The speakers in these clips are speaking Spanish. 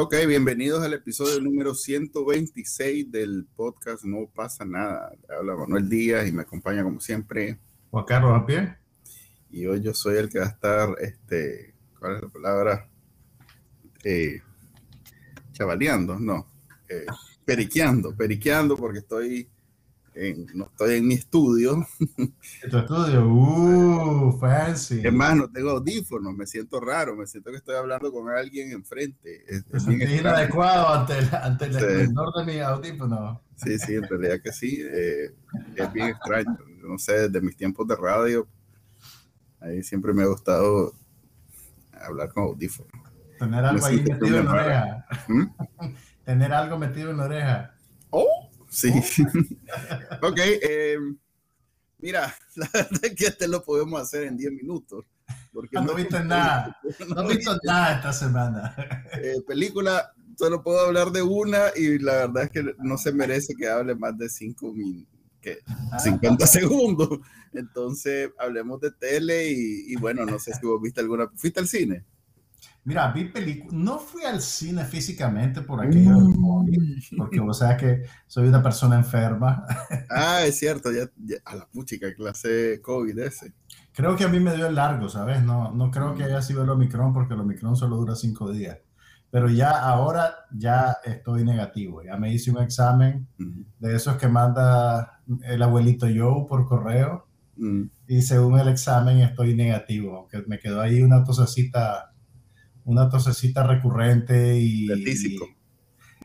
Ok, bienvenidos al episodio número 126 del podcast No pasa nada. Habla Manuel Díaz y me acompaña como siempre Juan Carlos a pie. Y hoy yo soy el que va a estar, este, ¿cuál es la palabra? Eh, chavaleando, no, eh, periqueando, periqueando porque estoy no estoy en mi estudio. ¿En tu estudio? ¡Uh! Fancy. Es más, no tengo audífonos, me siento raro, me siento que estoy hablando con alguien enfrente. Es, es inadecuado ante el, ante el esplendor de mi audífono. Sí, sí, en realidad que sí. Eh, es bien extraño. No sé, desde mis tiempos de radio, ahí siempre me ha gustado hablar con audífonos. Tener algo ahí metido en la oreja. ¿Mm? Tener algo metido en la oreja. Oh, Sí. ok, eh, mira, la verdad es que este lo podemos hacer en 10 minutos. Porque no, no viste nada, no he visto nada esta semana. Eh, película, solo puedo hablar de una y la verdad es que no se merece que hable más de 5 que 50 segundos. Entonces, hablemos de tele y, y, bueno, no sé si vos viste alguna. ¿Fuiste al cine? Mira, vi películas, no fui al cine físicamente por aquello mm. porque vos sabes que soy una persona enferma. Ah, es cierto, ya, a la puchica clase COVID ese. Creo que a mí me dio el largo, ¿sabes? No, no creo que mm. haya sido el Omicron porque el Omicron solo dura cinco días. Pero ya ahora ya estoy negativo. Ya me hice un examen de esos que manda el abuelito Joe por correo. Mm. Y según el examen estoy negativo, aunque me quedó ahí una tosecita una tosecita recurrente y...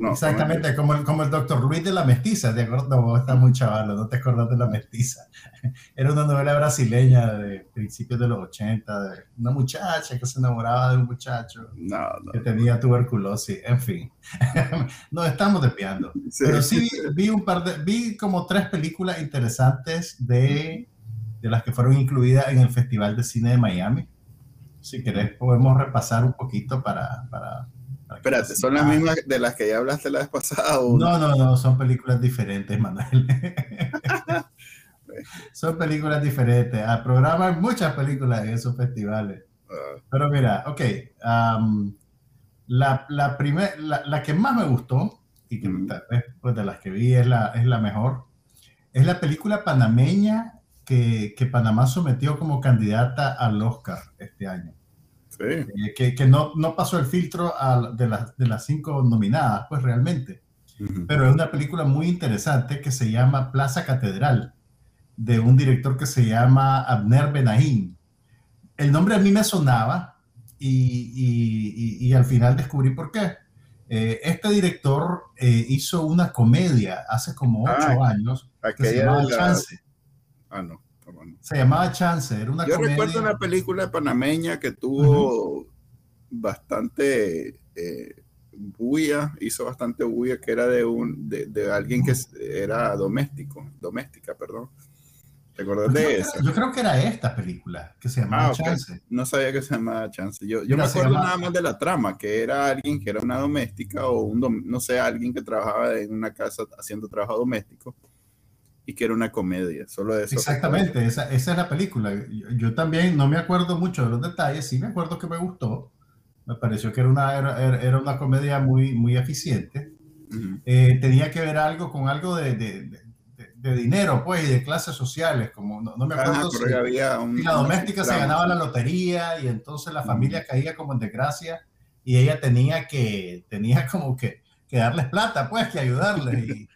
exactamente, como, el, como el doctor Luis de la Mestiza, ¿de acuerdo? No, está muy chaval, no te acordás de la Mestiza. Era una novela brasileña de principios de los 80, de una muchacha que se enamoraba de un muchacho que tenía tuberculosis, en fin. Nos estamos desviando. Pero sí vi un par de, vi como tres películas interesantes de, de las que fueron incluidas en el Festival de Cine de Miami si querés podemos repasar un poquito para... para, Espérate, ¿son las mismas de las que ya hablaste la vez pasada? No, no, no, son películas diferentes, Manuel. son películas diferentes. Ah, programa hay muchas películas en esos festivales. Ah. Pero mira, ok. la, la, primer, la, que más me gustó, y que pues, de las que vi es la, es la mejor, es la película panameña que, que, Panamá sometió como candidata al Oscar este año. Sí. Eh, que, que no, no, pasó el filtro de, de, las cinco nominadas, pues realmente. Pero es una película muy interesante que se llama Plaza Catedral, de un director que se llama Abner Benahin. El nombre a mí me sonaba y, y, y al final descubrí por qué. Eh, este director eh, hizo una comedia hace como ocho años que se llamaba Chance. Ah, no. Se llamaba Chance, era una Yo recuerdo una película panameña que tuvo bastante eh, bulla, hizo bastante bulla, que era de un de, alguien que era doméstico, doméstica, perdón. ¿Te acuerdas de eso? Yo creo que era esta película, que se llamaba ah, Chance. No sabía que se llamaba Chance. Yo, yo me acuerdo nada más de la trama, que era alguien que era una doméstica o un, no sé, alguien que trabajaba en una casa haciendo trabajo doméstico y que era una comedia, solo eso. Exactamente, esa, esa, es la película. Yo, también no me acuerdo mucho de los detalles, sí me acuerdo que me gustó. Me pareció que era una, era, era una comedia muy, muy eficiente. Eh, tenía que ver algo con algo de, de, de, dinero, pues, y de clases sociales, como no, me acuerdo si, había la doméstica se ganaba la lotería y entonces la familia caía como en desgracia y ella tenía que, tenía como que, que darles plata, pues, que ayudarles. Y,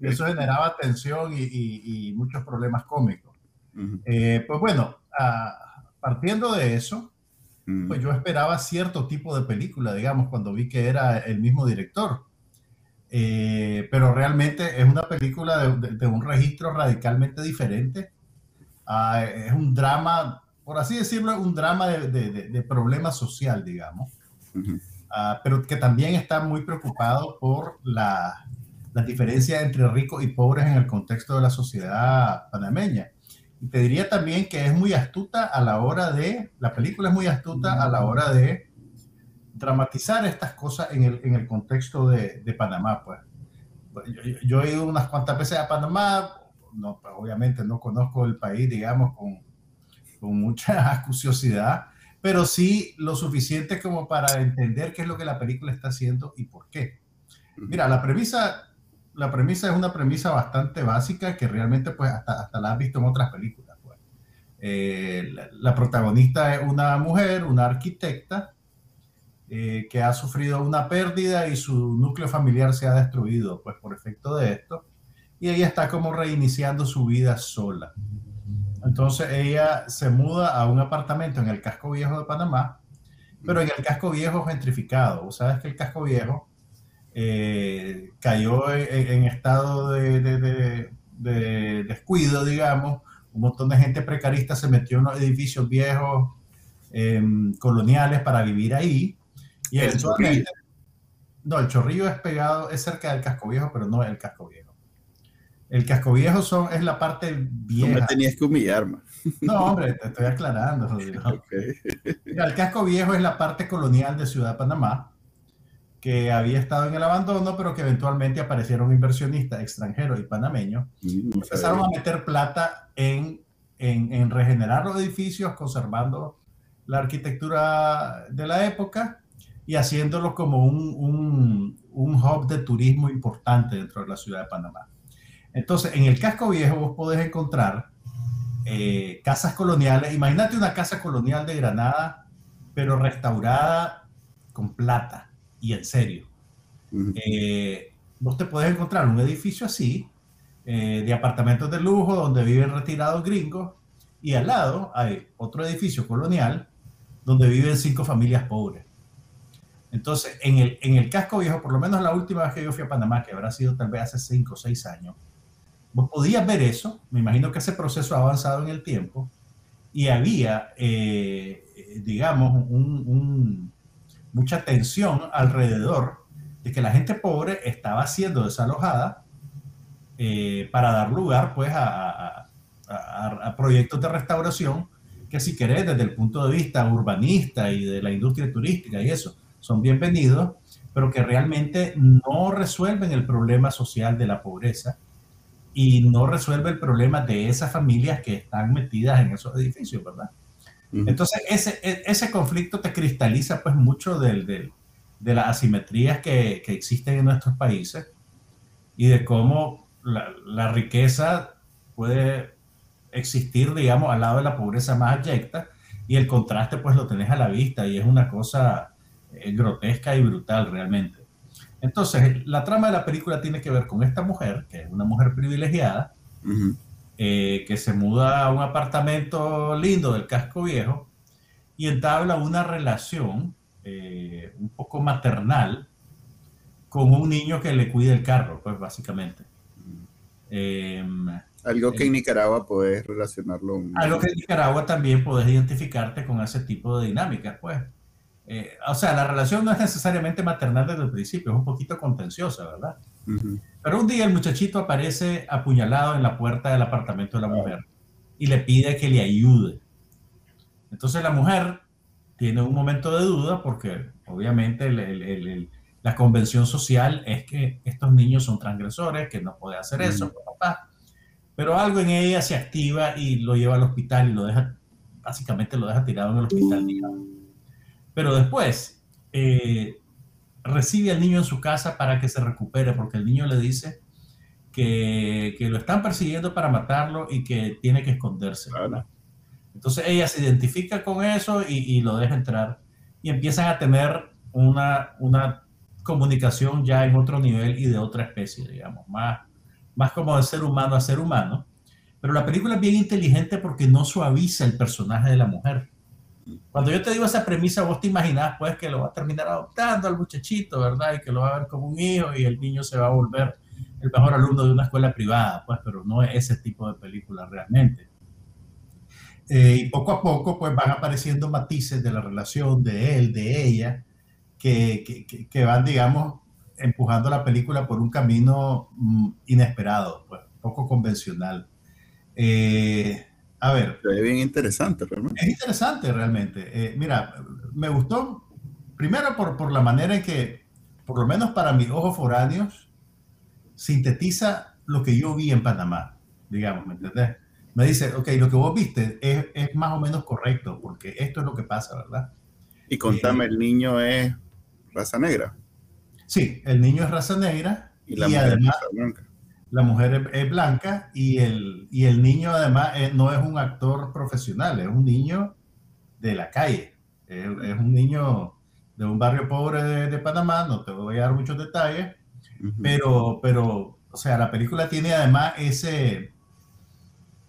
eso generaba tensión y, muchos problemas cómicos. Eh, pues bueno, partiendo de eso, pues yo esperaba cierto tipo de película, digamos, cuando vi que era el mismo director. Eh, pero realmente es una película de, un registro radicalmente diferente. Ah, es un drama, por así decirlo, un drama de, problema social, digamos. Ah, pero que también está muy preocupado por la, las diferencias entre ricos y pobres en el contexto de la sociedad panameña. Y te diría también que es muy astuta a la hora de, la película es muy astuta a la hora de dramatizar estas cosas en el, en el contexto de, de Panamá. Pues. Yo, yo, he ido unas cuantas veces a Panamá, no, pues, obviamente no conozco el país, digamos, con, con mucha curiosidad, pero sí lo suficiente como para entender qué es lo que la película está haciendo y por qué. Mira, la premisa la premisa es una premisa bastante básica que realmente pues hasta, hasta la has visto en otras películas. Pues. Eh, la, protagonista es una mujer, una arquitecta, eh, que ha sufrido una pérdida y su núcleo familiar se ha destruido pues por efecto de esto. Y ella está como reiniciando su vida sola. Entonces ella se muda a un apartamento en el casco viejo de Panamá, pero en el casco viejo gentrificado. Sabes que el casco viejo eh, cayó en, en estado de, de, de, de, descuido, digamos. Un montón de gente precarista se metió en los edificios viejos eh, coloniales para vivir ahí. Y el eventualmente, no, el chorrillo es pegado, es cerca del casco viejo, pero no es el casco viejo. El casco viejo son, es la parte vieja. No me tenías que humillar, man. No, hombre, te estoy aclarando, Rodrigo. Okay. Mira, el casco viejo es la parte colonial de Ciudad Panamá que había estado en el abandono, pero que eventualmente aparecieron inversionistas extranjeros y panameños. Mm, empezaron a meter plata en, en, en, regenerar los edificios, conservando la arquitectura de la época y haciéndolo como un, un, un hub de turismo importante dentro de la ciudad de Panamá. Entonces, en el casco viejo vos podés encontrar eh, casas coloniales. Imagínate una casa colonial de Granada, pero restaurada con plata y en serio. Uh -huh. eh, vos te puedes encontrar un edificio así, eh, de apartamentos de lujo, donde viven retirados gringos, y al lado hay otro edificio colonial, donde viven cinco familias pobres. Entonces, en el, en el casco viejo, por lo menos la última vez que yo fui a Panamá, que habrá sido tal vez hace cinco o seis años, vos podías ver eso, me imagino que ese proceso ha avanzado en el tiempo, y había, eh, digamos, un, un mucha tensión alrededor de que la gente pobre estaba siendo desalojada eh, para dar lugar pues a, a, a, a, proyectos de restauración que si querés desde el punto de vista urbanista y de la industria turística y eso son bienvenidos, pero que realmente no resuelven el problema social de la pobreza y no resuelve el problema de esas familias que están metidas en esos edificios, ¿verdad? Entonces, ese, e, ese conflicto te cristaliza pues mucho del, del, de las asimetrías que, que, existen en nuestros países y de cómo la, la, riqueza puede existir, digamos, al lado de la pobreza más abyecta y el contraste pues lo tenés a la vista y es una cosa eh, grotesca y brutal realmente. Entonces, la trama de la película tiene que ver con esta mujer, que es una mujer privilegiada, uh -huh eh, que se muda a un apartamento lindo del casco viejo y entabla una relación eh, un poco maternal con un niño que le cuida el carro, pues básicamente. Eh, algo que en Nicaragua puedes relacionarlo. Algo que en Nicaragua también puedes identificarte con ese tipo de dinámicas, pues. Eh, o sea, la relación no es necesariamente maternal desde el principio, es un poquito contenciosa, ¿verdad? Uh -huh. Pero un día el muchachito aparece apuñalado en la puerta del apartamento de la mujer y le pide que le ayude. Entonces la mujer tiene un momento de duda porque obviamente el, el, el, la convención social es que estos niños son transgresores, que no puede hacer eso, papá. Pero algo en ella se activa y lo lleva al hospital y lo deja, básicamente lo deja tirado en el hospital, digamos. Pero después eh, recibe al niño en su casa para que se recupere, porque el niño le dice que, que lo están persiguiendo para matarlo y que tiene que esconderse. ¿verdad? Entonces ella se identifica con eso y, y, lo deja entrar y empiezan a tener una, una comunicación ya en otro nivel y de otra especie, digamos, más, más como de ser humano a ser humano. Pero la película es bien inteligente porque no suaviza el personaje de la mujer cuando yo te digo esa premisa, vos te imaginás pues que lo va a terminar adoptando al muchachito, ¿verdad? Y que lo va a ver como un hijo y el niño se va a volver el mejor alumno de una escuela privada, pues, pero no es ese tipo de película realmente. Eh, y poco a poco pues van apareciendo matices de la relación de él, de ella, que, que, que van, digamos, empujando la película por un camino mm, inesperado, pues, poco convencional. Eh, a ver. Ve bien interesante, realmente. Es interesante, realmente. Eh, mira, me gustó, primero por, por la manera en que, por lo menos para mis ojos foráneos, sintetiza lo que yo vi en Panamá, digamos, ¿me entendés? Me dice, ok, lo que vos viste es, es más o menos correcto, porque esto es lo que pasa, ¿verdad? Y contame, Eh, el niño es raza negra. Sí, el niño es raza negra Y y, la mujer es además raza blanca. La mujer es, es blanca y el, y el niño además eh, no es un actor profesional, es un niño de la calle, es, es un niño de un barrio pobre de, de Panamá, no te voy a dar muchos detalles, pero, pero, o sea, la película tiene además ese,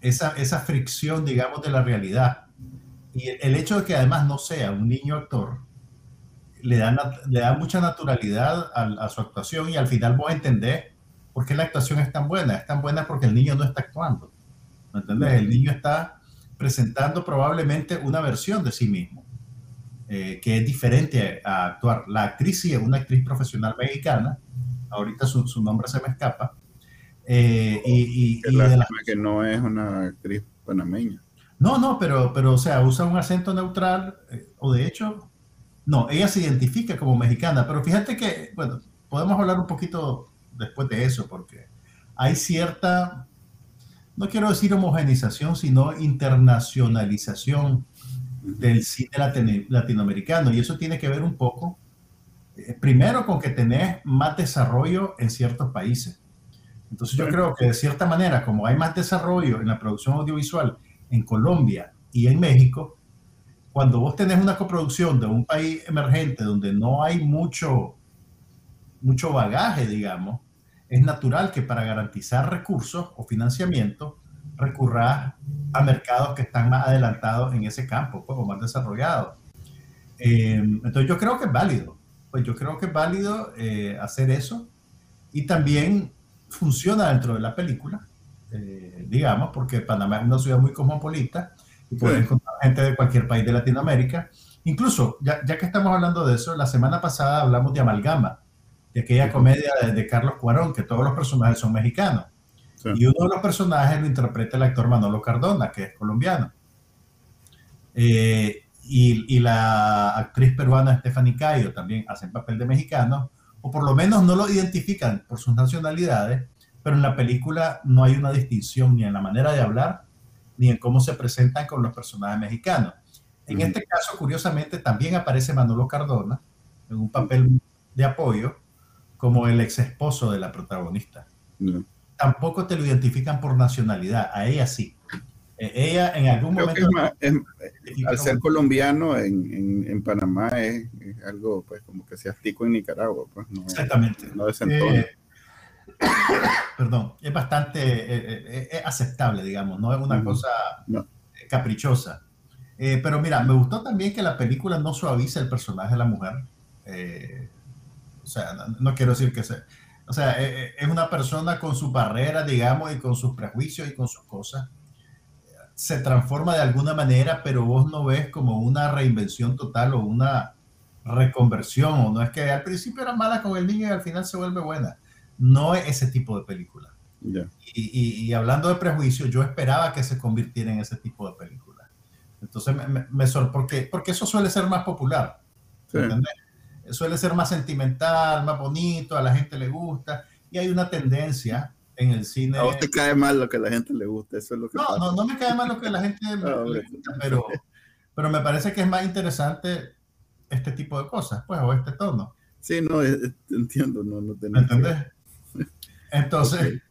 esa, esa fricción, digamos, de la realidad. Y el, el hecho de que además no sea un niño actor, le da, le da mucha naturalidad a, a su actuación y al final vos entendés por qué la actuación es tan buena. Es tan buena porque el niño no está actuando. ¿Me entendés? El niño está presentando probablemente una versión de sí mismo, eh, que es diferente a actuar. La actriz sí es una actriz profesional mexicana, ahorita su, su nombre se me escapa, eh, y, y- y de la- que no es una actriz panameña. no, no, pero, pero, o sea, usa un acento neutral, eh, o de hecho, no, ella se identifica como mexicana, pero fíjate que, bueno, podemos hablar un poquito después de eso, porque hay cierta, no quiero decir homogenización, sino internacionalización del cine latino- latinoamericano, y eso tiene que ver un poco, eh, primero con que tenés más desarrollo en ciertos países. Entonces yo creo que de cierta manera, como hay más desarrollo en la producción audiovisual en Colombia y en México, cuando vos tenés una coproducción de un país emergente donde no hay mucho, mucho bagaje, digamos, es natural que para garantizar recursos o financiamiento recurras a mercados que están más adelantados en ese campo, pues, o más desarrollados. Eh, entonces yo creo que es válido, pues yo creo que es válido eh, hacer eso y también funciona dentro de la película, eh, digamos, porque Panamá es una ciudad muy cosmopolita y puedes Sí. encontrar gente de cualquier país de Latinoamérica. Incluso, ya, ya que estamos hablando de eso, la semana pasada hablamos de Amalgama, de aquella comedia de, de Carlos Cuarón, que todos los personajes son mexicanos. Sí. Y uno de los personajes lo interpreta el actor Manolo Cardona, que es colombiano. Eh, y, y la actriz peruana Stephanie Cayo también hacen papel de mexicano, o por lo menos no lo identifican por sus nacionalidades, pero en la película no hay una distinción ni en la manera de hablar, ni en cómo se presentan con los personajes mexicanos. En este caso, curiosamente, también aparece Manolo Cardona en un papel de apoyo como el ex esposo de la protagonista No. tampoco te lo identifican por nacionalidad, a ella sí. Eh, ella en algún Creo momento... es más- es- al ser colombiano en, en, en Panamá es, es algo pues como que sea tico en Nicaragua, pues no, Exactamente. no desentona. Eh, perdón, es bastante eh, eh, es aceptable, digamos, no es una Ujú. cosa No. caprichosa. Eh, pero mira, me gustó también que la película no suaviza el personaje de la mujer. Eh, o sea, no, no quiero decir que sea... O sea, eh, eh, es una persona con sus barreras, digamos, y con sus prejuicios y con sus cosas. Se transforma de alguna manera, pero vos no ves como una reinvención total o una reconversión, o no es que al principio era mala con el niño y al final se vuelve buena. No es ese tipo de película. Y, y- y hablando de prejuicios, yo esperaba que se convirtiera en ese tipo de película. Entonces me, me, me sor- porque, porque eso suele ser más popular. Sí. ¿entendés? Suele ser más sentimental, más bonito, a la gente le gusta. Y hay una tendencia en el cine. A vos te cae mal lo que a la gente le gusta, eso es lo que No, pasa. no, no me cae mal lo que la gente Ah, le gusta, pero, pero me parece que es más interesante este tipo de cosas, pues, o este tono. Sí, no, es- es- entiendo, no, no ¿Me tenés que- entendés? Entonces, Ok.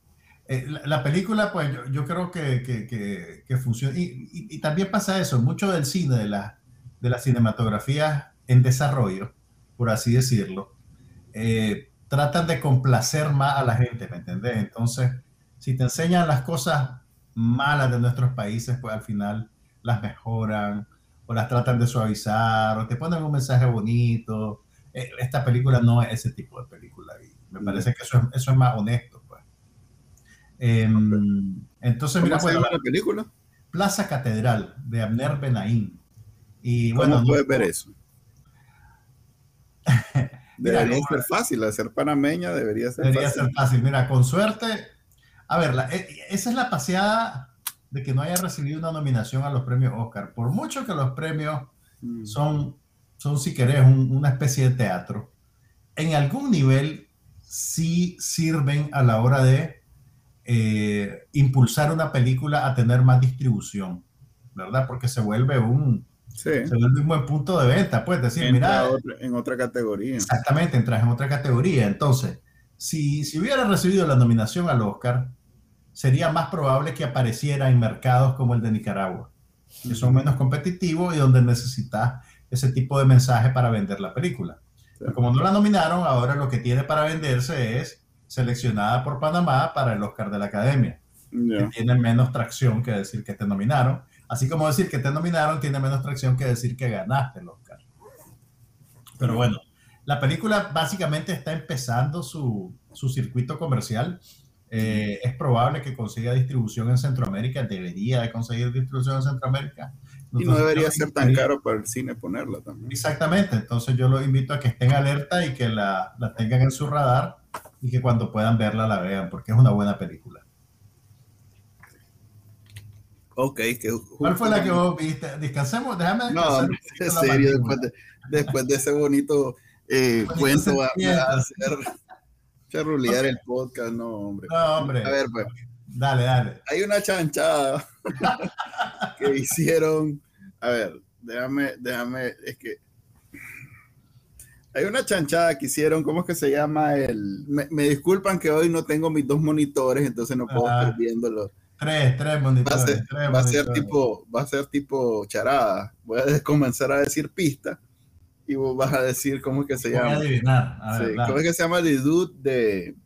eh, la, la película, pues yo, yo creo que, que, que, que funciona. Y, y- y también pasa eso, mucho del cine, de, la, de las cinematografías en desarrollo, por así decirlo, eh, tratan de complacer más a la gente, ¿me entendés? Entonces, si te enseñan las cosas malas de nuestros países, pues al final las mejoran o las tratan de suavizar o te ponen un mensaje bonito. Eh, Esta película no es ese tipo de película y me parece que eso es, eso es más honesto. Pues. Em, Entonces, ¿Cómo mira, llama la película? Plaza Catedral de Abner Benaín. Y ¿Cómo bueno, no- puedes ver eso? Mira, Debería no, ser fácil, ser panameña debería ser Debería fácil. ser fácil. Mira, con suerte. A ver, la- e- esa es la paseada de que no haya recibido una nominación a los premios Oscar. Por mucho que los premios mm. son, son si querés, una especie de teatro, en algún nivel sí sirven a la hora de eh, impulsar una película a tener más distribución, ¿verdad? Porque se vuelve un, se vuelve un buen punto de venta, pues decir, mira... en otra categoría. Exactamente, entras en otra categoría. Entonces, si, si hubiera recibido la nominación al Oscar, sería más probable que apareciera en mercados como el de Nicaragua, que son menos competitivos y donde necesitas ese tipo de mensaje para vender la película. como no la nominaron, ahora lo que tiene para venderse es seleccionada por Panamá para el Oscar de la Academia, que tiene menos tracción que decir que te nominaron. Así como decir que te nominaron tiene menos tracción que decir que ganaste el Oscar. Pero bueno, la película básicamente está empezando su, su circuito comercial eh, es probable que consiga distribución en Centroamérica, debería de conseguir distribución en Centroamérica. y no debería ser tan caro para el cine ponerla también. Exactamente, entonces yo los invito a que estén alerta y que la, la, tengan en su radar y que cuando puedan verla la vean, porque es una buena película. Ok, que ¿cuál fue la que vos viste? Descansemos, déjame descansar. No, en serio, después de, después de, ese bonito eh, cuento, va a hacer rulear el podcast, no, hombre. No, hombre. A ver, pues. Dale, dale. Hay una chanchada que hicieron. A ver, déjame, déjame, es que. Hay una chanchada que hicieron, ¿cómo es que se llama? El, me, disculpan que hoy no tengo mis dos monitores, entonces no puedo estar viéndolo. Tres, tres monitores. Va a ser, tres va a ser tipo, va a ser tipo charada. Voy a comenzar a decir pista y vos vas a decir cómo es que se llama. adivinar. ¿Cómo es que se llama el dude de,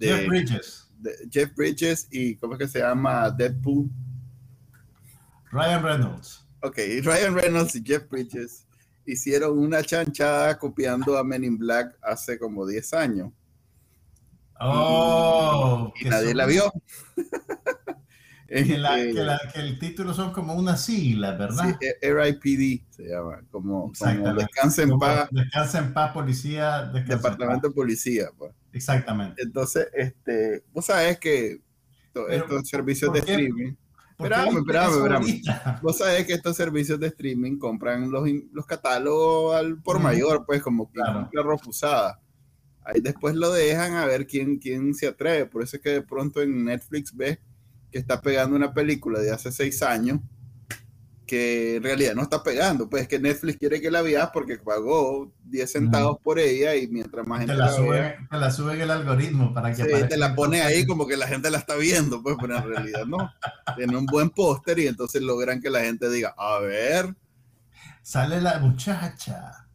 Jeff Bridges? Jeff Bridges y cómo es que se llama Deadpool. Ryan Reynolds. Ok, Ryan Reynolds y Jeff Bridges hicieron una chanchada copiando a Men in Black hace como 10 años. Oh, y nadie la vio. Eh, que, el título son como una sigla, ¿verdad? Sí, e, RIPD se llama, como, como Descansa en Paz. Descansa en Paz, Policía. Departamento de Policía, pues. Exactamente. Entonces, este, vos sabés que estos servicios de streaming. Esperame, esperame, esperame. Vos sabés que estos servicios de streaming compran los, los catálogos al por mayor, pues, como que claro. refusada. Ahí después lo dejan a ver quién, quién se atreve. Por eso es que de pronto en Netflix ves que está pegando una película de hace seis años que en realidad no está pegando, pues es que Netflix quiere que la veas porque pagó 10 centavos por ella y mientras más gente te la, sube, te la sube el algoritmo para que sí, te la pone ahí como que la gente la está viendo, pues, pero en realidad no. Tiene un buen póster y entonces logran que la gente diga, a ver. Sale la muchacha.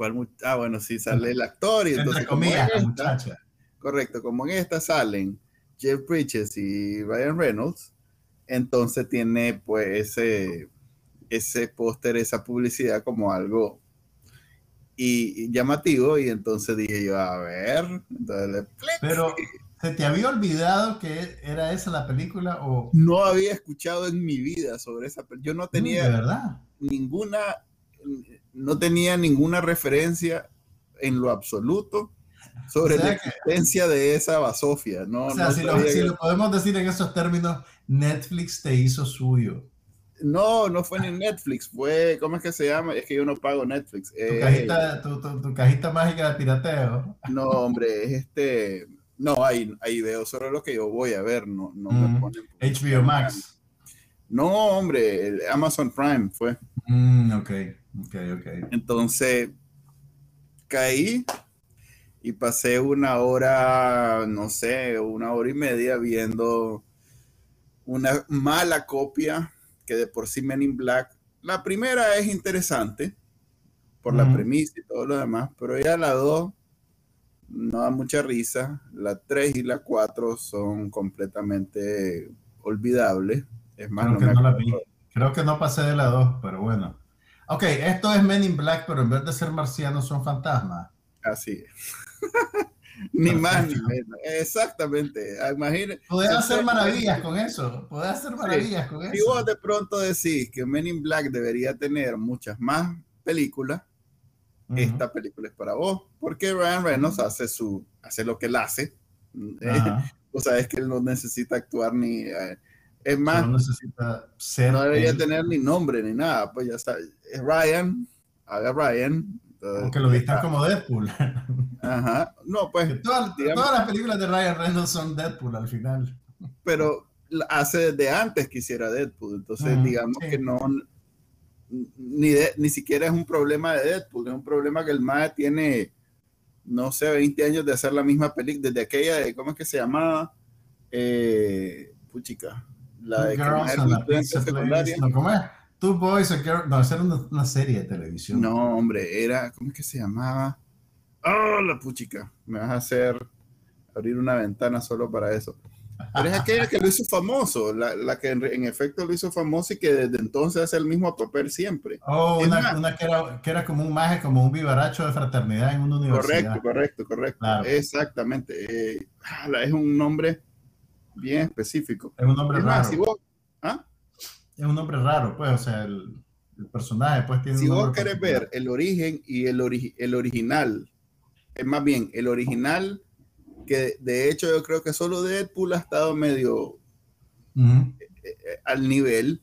¿Cuál Ah, bueno, sí, sale el actor y entonces... Entre la muchacha. Correcto, como en esta salen Jeff Bridges y Ryan Reynolds, entonces tiene pues ese, ese póster, esa publicidad como algo y, llamativo y entonces dije yo, a ver, pero ¿se te había olvidado que era esa la película o no había escuchado en mi vida sobre esa película? Yo no tenía verdad? ninguna no tenía ninguna referencia en lo absoluto sobre la existencia de esa basofia. No, o sea, si, lo, podemos decir en esos términos, Netflix te hizo suyo. No, no fue ni Netflix, fue, ¿cómo es que se llama? Es que yo no pago Netflix. Tu, eh, cajita, tu, cajita, mágica de pirateo. No, hombre, es este, no, ahí, ahí veo solo lo que yo voy a ver, no, no me mm. ponen. HBO Max. No, hombre, Amazon Prime fue. Mm, ok, ok, ok. Entonces, caí y pasé una hora, no sé, una hora y media viendo una mala copia que de por sí Men in Black. La primera es interesante por la premisa y todo lo demás, pero ya la dos no da mucha risa. La tres y la cuatro son completamente olvidables. Es más, Creo, que, no la vi. Creo que no pasé de la dos, pero bueno. Ok, esto es Men in Black, pero en vez de ser marcianos son fantasmas. Así es. ni más ni menos. Exactamente. Imagínate. Podés hacer maravillas con eso. Podés hacer maravillas con eso. Si vos de pronto decís que Men in Black debería tener muchas más películas, esta película es para vos. Porque Ryan Reynolds hace, su, hace lo que él hace. o sea, es que él no necesita actuar ni. Eh, Es más, no necesita ser. No debería tener ni nombre ni nada. Pues ya sabes. Es Ryan. Haga Ryan. Aunque lo vistan como Deadpool. Ajá. No, pues. Todas, todas las películas de Ryan Reynolds son Deadpool al final. Pero hace desde antes que hiciera Deadpool. Entonces, digamos que no. Ni, ni siquiera es un problema de Deadpool. Es un problema que el MAE tiene, no sé, 20 años de hacer la misma película. Desde aquella de. ¿Cómo es que se llamaba? Eh, puchica la de no, ¿Cómo es? Two Boys, a Girl. No, esa era una, serie de televisión. No, hombre, era. ¿Cómo es que se llamaba? ¡Oh, la puchica! Me vas a hacer abrir una ventana solo para eso. Pero es aquella que lo hizo famoso, la, la que en, efecto lo hizo famoso y que desde entonces hace el mismo papel siempre. Oh, una, una que, era, que, era, como un maje, como un vivaracho de fraternidad en una universidad. Correcto, correcto, correcto. Exactamente. Eh, es un nombre bien específico. Es un nombre raro. ¿ah? Es un nombre raro, pues, o sea, el, personaje pues tiene Si vos querés ver el origen y el, el original, es más bien, el original, que de hecho yo creo que solo Deadpool ha estado medio eh, eh, al nivel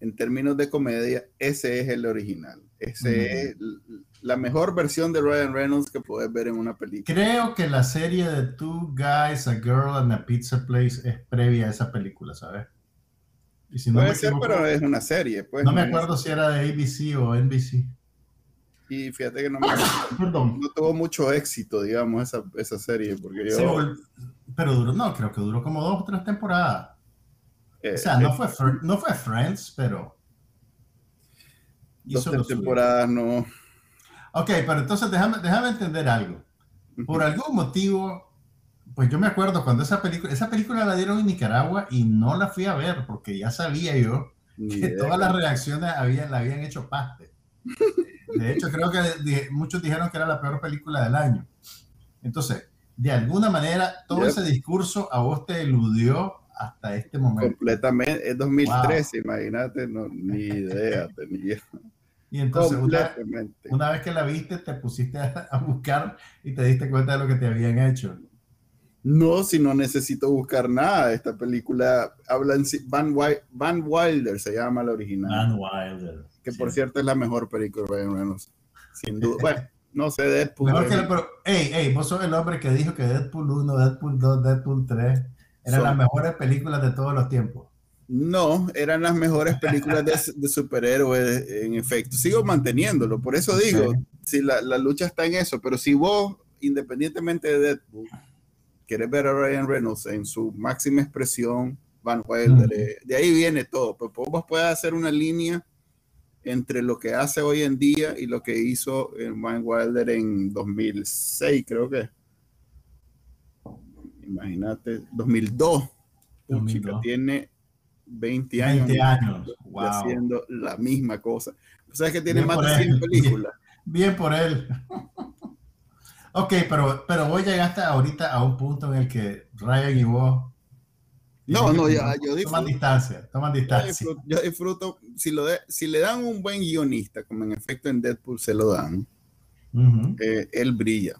en términos de comedia, ese es el original. Ese es la mejor versión de Ryan Reynolds que puedes ver en una película. Creo que la serie de Two Guys, a Girl and a Pizza Place es previa a esa película, ¿sabes? Y si no Puede ser, pero es una serie. Pues, no, me acuerdo si era de ABC o NBC. Y fíjate que no, me, no tuvo mucho éxito, digamos, esa, esa serie. Porque yo... pero duró, no, creo que duró como dos o tres temporadas. O sea, no, eh, fue, no fue Friends, pero... Dos temporadas no Ok, pero entonces déjame, déjame entender algo. Por algún motivo, pues yo me acuerdo cuando esa película, esa película la dieron en Nicaragua y no la fui a ver porque ya sabía yo que todas las reacciones habían, la habían hecho paste. De hecho, creo que muchos dijeron que era la peor película del año. Entonces, de alguna manera, todo ese discurso a vos te eludió hasta este momento. Completamente, es 2013, imagínate, no, ni idea tenía. Y entonces una, vez que la viste, te pusiste a, buscar y te diste cuenta de lo que te habían hecho. No, si no necesito buscar nada. Esta película habla en Van, Van Wilder, se llama la original. Van Wilder. Que por cierto es la mejor película de Reynolds. Sin duda. bueno, no sé, Deadpool. Mejor que, pero, hey, hey, vos sos el hombre que dijo que Deadpool 1, Deadpool 2, Deadpool 3 eran las mejores películas de todos los tiempos. No, eran las mejores películas de, superhéroes, en efecto. Sigo manteniéndolo, por eso digo, si la, lucha está en eso, pero si vos, independientemente de Deadpool, quieres ver a Ryan Reynolds en su máxima expresión, Van Wilder, eh, de ahí viene todo, pero pues vos puedes hacer una línea entre lo que hace hoy en día y lo que hizo Van Wilder en 2006, creo que. Imagínate, 2002. 2002. tiene 20 años, 20 años. haciendo la misma cosa. O sea, que tiene más de 100 películas. Bien, por él. ok, pero, pero vos llegaste ahorita a un punto en el que Ryan y vos. No, no, ya, yo disfruto. Toman distancia, toman distancia. Yo disfruto, si, lo de, si le dan un buen guionista, como en efecto en Deadpool se lo dan, eh, él brilla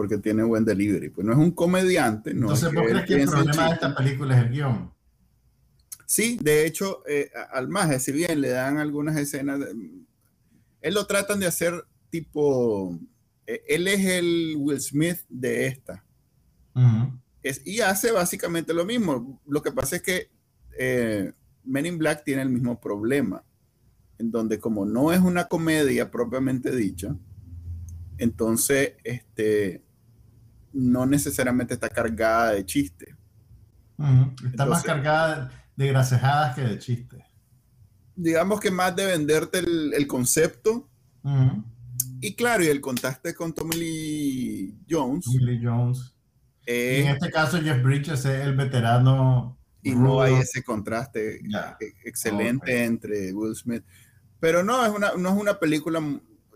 porque tiene buen delivery. Pues no es un comediante. No Entonces, ¿vos crees que el problema de esta película es el guion? Sí, de hecho, eh, al Maje, si bien le dan algunas escenas, él lo tratan de hacer tipo, eh, él es el Will Smith de esta. y hace básicamente lo mismo. Lo que pasa es que eh, Men in Black tiene el mismo problema, en donde como no es una comedia propiamente dicha, entonces este, no necesariamente está cargada de chiste. Está más cargada de grasejadas que de chistes. Digamos que más de venderte el, concepto. Y claro, y el contacto con Tommy Lee Jones. Tommy Lee Jones. en este caso, Jeff Bridges es el veterano. Y no hay ese contraste e, excelente entre Will Smith. Pero no, es una, no es una película,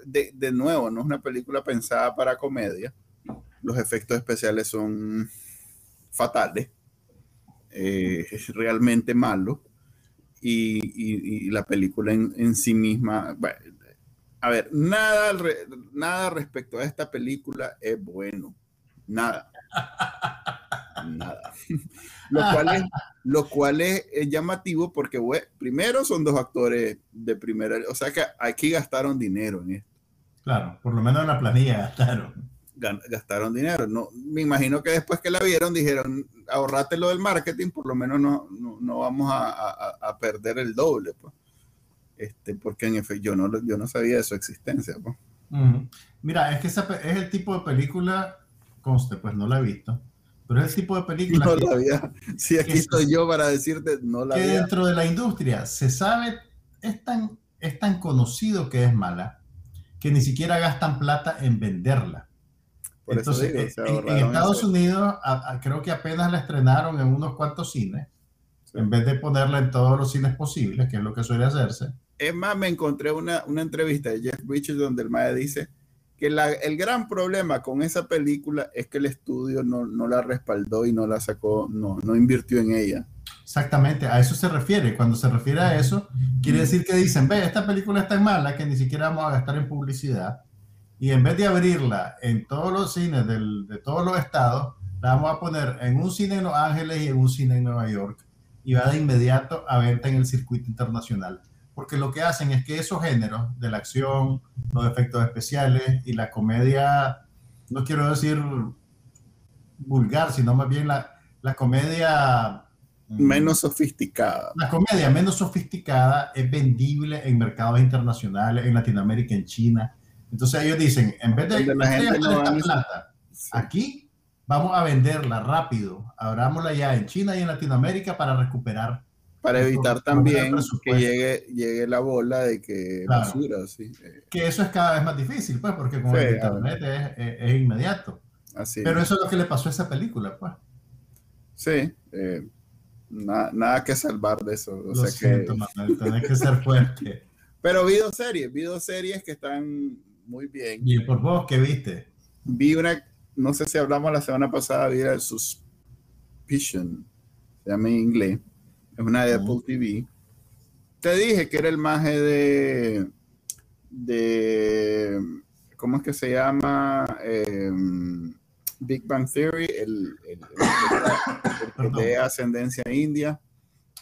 de, de nuevo, no es una película pensada para comedia. Los efectos especiales son fatales eh, es realmente malo y, la película en, sí misma, a ver, nada, nada respecto a esta película es bueno, nada. nada. lo, cual es, es, llamativo porque, primero, son dos actores de primera, o sea que aquí gastaron dinero en esto. Claro, por lo menos en la planilla gastaron. Gastaron dinero. No, me imagino que después que la vieron dijeron, ahorrate lo del marketing, por lo menos no, no, vamos a, perder el doble. Pues. Este, porque en efecto yo no, yo no sabía de su existencia. Pues. Mira, es que esa, es el tipo de película, conste, pues no la he visto, pero es el tipo de película... No la había. Si aquí estoy yo para decirte, no la Que dentro de la industria se sabe, es tan, es tan conocido que es mala que ni siquiera gastan plata en venderla. Entonces, eh, en, Estados Unidos creo que apenas la estrenaron en unos cuantos cines, en vez de ponerla en todos los cines posibles, que es lo que suele hacerse. Es más, me encontré una, una entrevista de Jeff Bridges donde el mae dice que la, el gran problema con esa película es que el estudio no, no la respaldó y no la sacó, no, no invirtió en ella. Exactamente, a eso se refiere. Cuando se refiere a eso, quiere decir que dicen, ve, esta película es tan mala que ni siquiera vamos a gastar en publicidad. Y en vez de abrirla en todos los cines del, de todos los estados, la vamos a poner en un cine en Los Ángeles y en un cine en Nueva York. Y va de inmediato a venta en el circuito internacional. Porque lo que hacen es que esos géneros de la acción, los efectos especiales y la comedia, no quiero decir vulgar, sino más bien la, la comedia menos sofisticada. La comedia menos sofisticada es vendible en mercados internacionales, en Latinoamérica, en China. Entonces ellos dicen, en vez de la gente plata, aquí vamos a venderla rápido, abrámosla ya en China y en Latinoamérica para recuperar. Para evitar también que llegue, llegue la bola de que basura. Que eso es cada vez más difícil, pues, porque con el internet es, inmediato. Así Pero eso es lo que le pasó a esa película, pues. Sí, eh, nada que salvar de eso. Lo siento, que... que ser fuerte. Pero vi dos series, vi dos series que están muy bien. ¿Y por vos qué viste? Vi una, no sé si hablamos la semana pasada, vi la Suspicion, se llama en inglés, es una de Apple TV. Te dije que era el maje de, de, ¿cómo es que se llama? Eh, Big Bang Theory, el, de ascendencia india.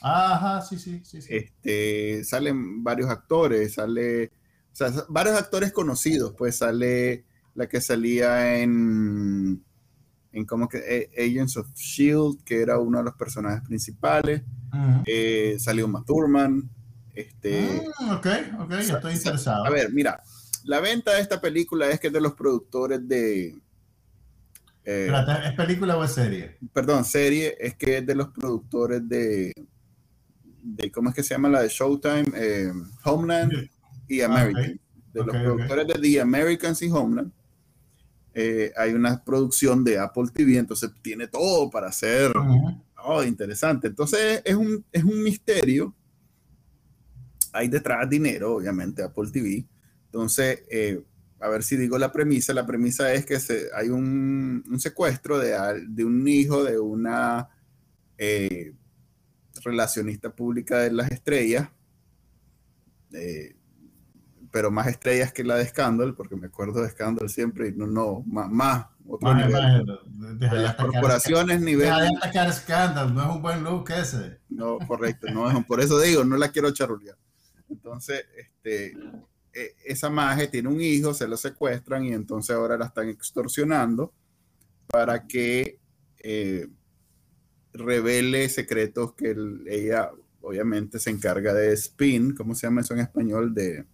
Ajá, sí, sí, sí, Este, salen varios actores, sale, o sea, varios actores conocidos, pues sale la que salía en, en como que eh, Agents of Shield, que era uno de los personajes principales. Eh, salió Matt Thurman. Este, ah, ok, ok, estoy interesado. A ver, mira, la venta de esta película es que es de los productores de, eh, ¿Es película o es serie? Perdón, serie es que es de los productores de, de ¿cómo es que se llama la de Showtime? Eh, Homeland y ah, American. De los productores de The Americans y Homeland. Eh, hay una producción de Apple TV, entonces tiene todo para hacer. Oh, interesante. Entonces es un, es un misterio. Hay detrás dinero, obviamente, Apple TV. Entonces, a ver si digo la premisa, la premisa es que se, hay un, secuestro de, de, un hijo de una eh, relacionista pública de las estrellas, eh, pero más estrellas que la de Scandal, porque me acuerdo de Scandal siempre, y no, no, más, más otro nivel. de, las corporaciones nivel. Deja de atacar Scandal, no es un buen look ese. No, correcto, no es, por eso digo, no la quiero charulear. Entonces, este, eh, esa maje tiene un hijo, se lo secuestran y entonces ahora la están extorsionando para que eh, revele secretos que ella obviamente se encarga de spin, ¿cómo se llama eso en español? De,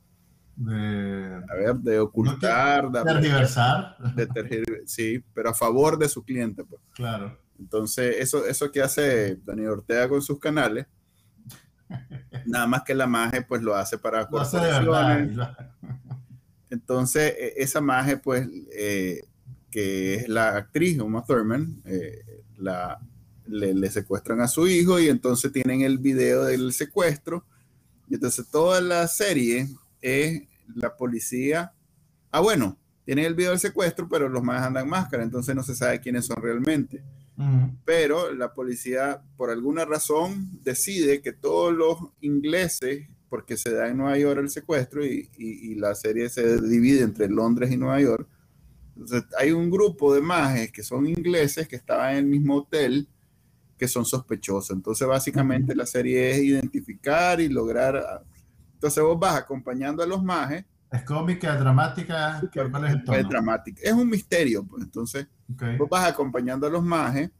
a ver, de ocultar, de tergiversar. De sí, pero a favor de su cliente. Pues. Claro. Entonces, eso, eso que hace Daniel Ortega con sus canales Nada más que la magia pues lo hace para corporaciones. Entonces, e, esa magia pues, eh, que es la actriz, Uma Thurman, eh, la, le, secuestran a su hijo y entonces tienen el video del secuestro. Y entonces toda la serie es la policía. Ah, bueno, tienen el video del secuestro, pero los más andan máscara, entonces no se sabe quiénes son realmente. Pero la policía, por alguna razón, decide que todos los ingleses, porque se da en Nueva York el secuestro y, la serie se divide entre Londres y Nueva York, Entonces, hay un grupo de mages que son ingleses que estaban en el mismo hotel que son sospechosos. Entonces, básicamente la serie es identificar y lograr. Entonces, vos vas acompañando a los mages. Es cómica, dramática. ¿Cuál es el tono? Es dramática. Es un misterio, pues. Entonces, vos vas acompañando a los mages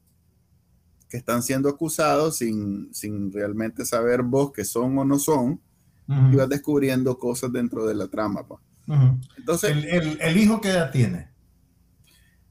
que están siendo acusados sin, sin realmente saber vos que son o no son. Y vas descubriendo cosas dentro de la trama. Pues. Entonces, ¿El, el, el hijo qué edad tiene?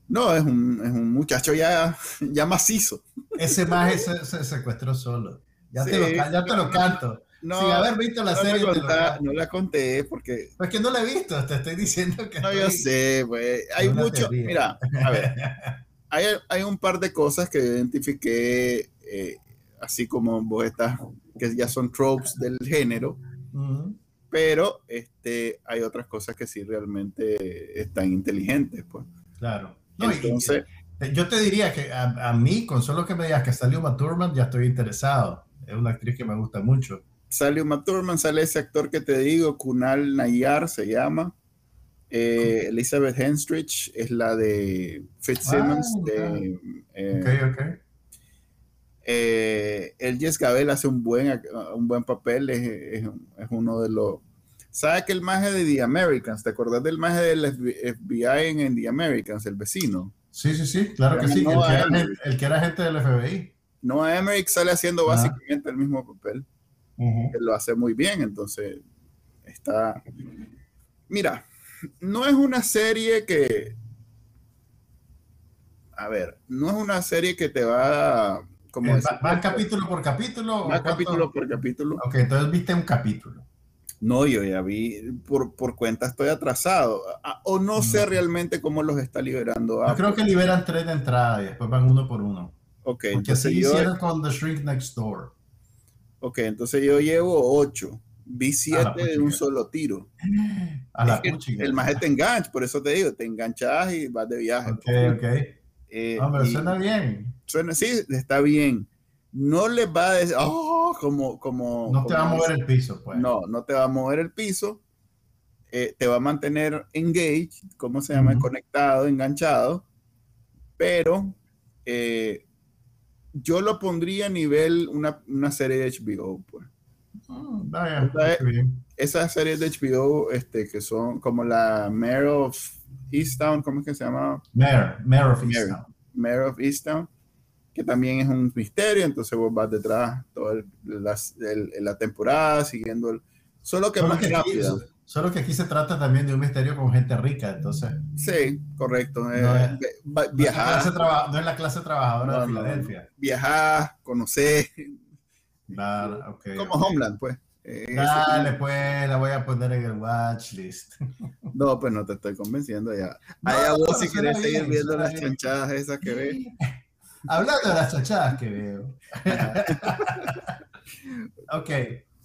No, es un, es un muchacho ya, ya macizo. Ese maje se, se, secuestró solo. Ya, te, lo, ya te lo canto. No, Sin haber visto la no serie. La contá, no la conté porque. Pues que no la he visto, te estoy diciendo que. No, yo sé, pues. Hay mucho. Teoría. Mira, a ver. Hay, hay, un par de cosas que identifiqué, eh, así como vos estás, que ya son tropes del género. Uh -huh. Pero este, hay otras cosas que sí realmente están inteligentes, pues. Claro. No, Entonces, y, yo te diría que a, a, mí, con solo que me digas que salió Uma Thurman, ya estoy interesado. Es una actriz que me gusta mucho. Sale Uma Thurman, sale ese actor que te digo, Kunal Nayar se llama. Eh, Elizabeth Henstridge es la de Fitzsimmons. Ah, de, eh, ok, ok. Eh, el Jess Gabel hace un buen, un buen papel, es, es, es uno de los... ¿Sabes que el maje de The Americans? ¿Te acordás del maje del FBI en, en, The Americans, el vecino? Sí, sí, sí, claro que sí. el, que era, el, que era, agente del FBI. No, Emmerich sale haciendo básicamente el mismo papel. Uh -huh. Él lo hace muy bien, entonces está... Mira, no es una serie que... A ver, no es una serie que te va... Como eh, va, va, capítulo por capítulo? Va capítulo por capítulo. Ok, entonces viste un capítulo. No, yo ya vi, por, por cuenta estoy atrasado. O no sé realmente cómo los está liberando. Yo creo que liberan tres de entrada y después van uno por uno. Ok. Porque así yo, hicieron con The Shrink Next Door. Ok, entonces yo llevo ocho. Vi siete de un solo tiro. A la. El más te engancha, por eso te digo, te enganchas y vas de viaje. Ok, ok. Eh, no, pero suena bien. Suena, sí, está bien. No les va a decir, oh, como, como. No te va a mover el piso, pues. No, no te va a mover el piso. Eh, te va a mantener engaged, ¿cómo se llama? Uh -huh. Conectado, enganchado. Pero eh, yo lo pondría a nivel una, una serie de HBO, pues. Oh, vaya, esa, esas series de HBO este, que son como la Mayor of Easttown, ¿cómo es que se llama? Mayor, Mayor of Easttown. Mayor of Easttown que también es un misterio, entonces vos vas detrás toda el, la, el, la, temporada, siguiendo el... Solo que solo más que rápido. Solo que aquí se trata también de un misterio con gente rica, entonces... Sí, correcto. No, eh, es, viajar... No, es la clase trabajadora no, de Filadelfia. Viajar, conocer... Claro, okay, como okay. Homeland, pues. Eh, Dale, pues, la voy a poner en el watch list. No, pues no te estoy convenciendo ya. Allá vos si querés seguir viendo las chanchadas esas que ves. Hablando de las chachadas que veo. ok.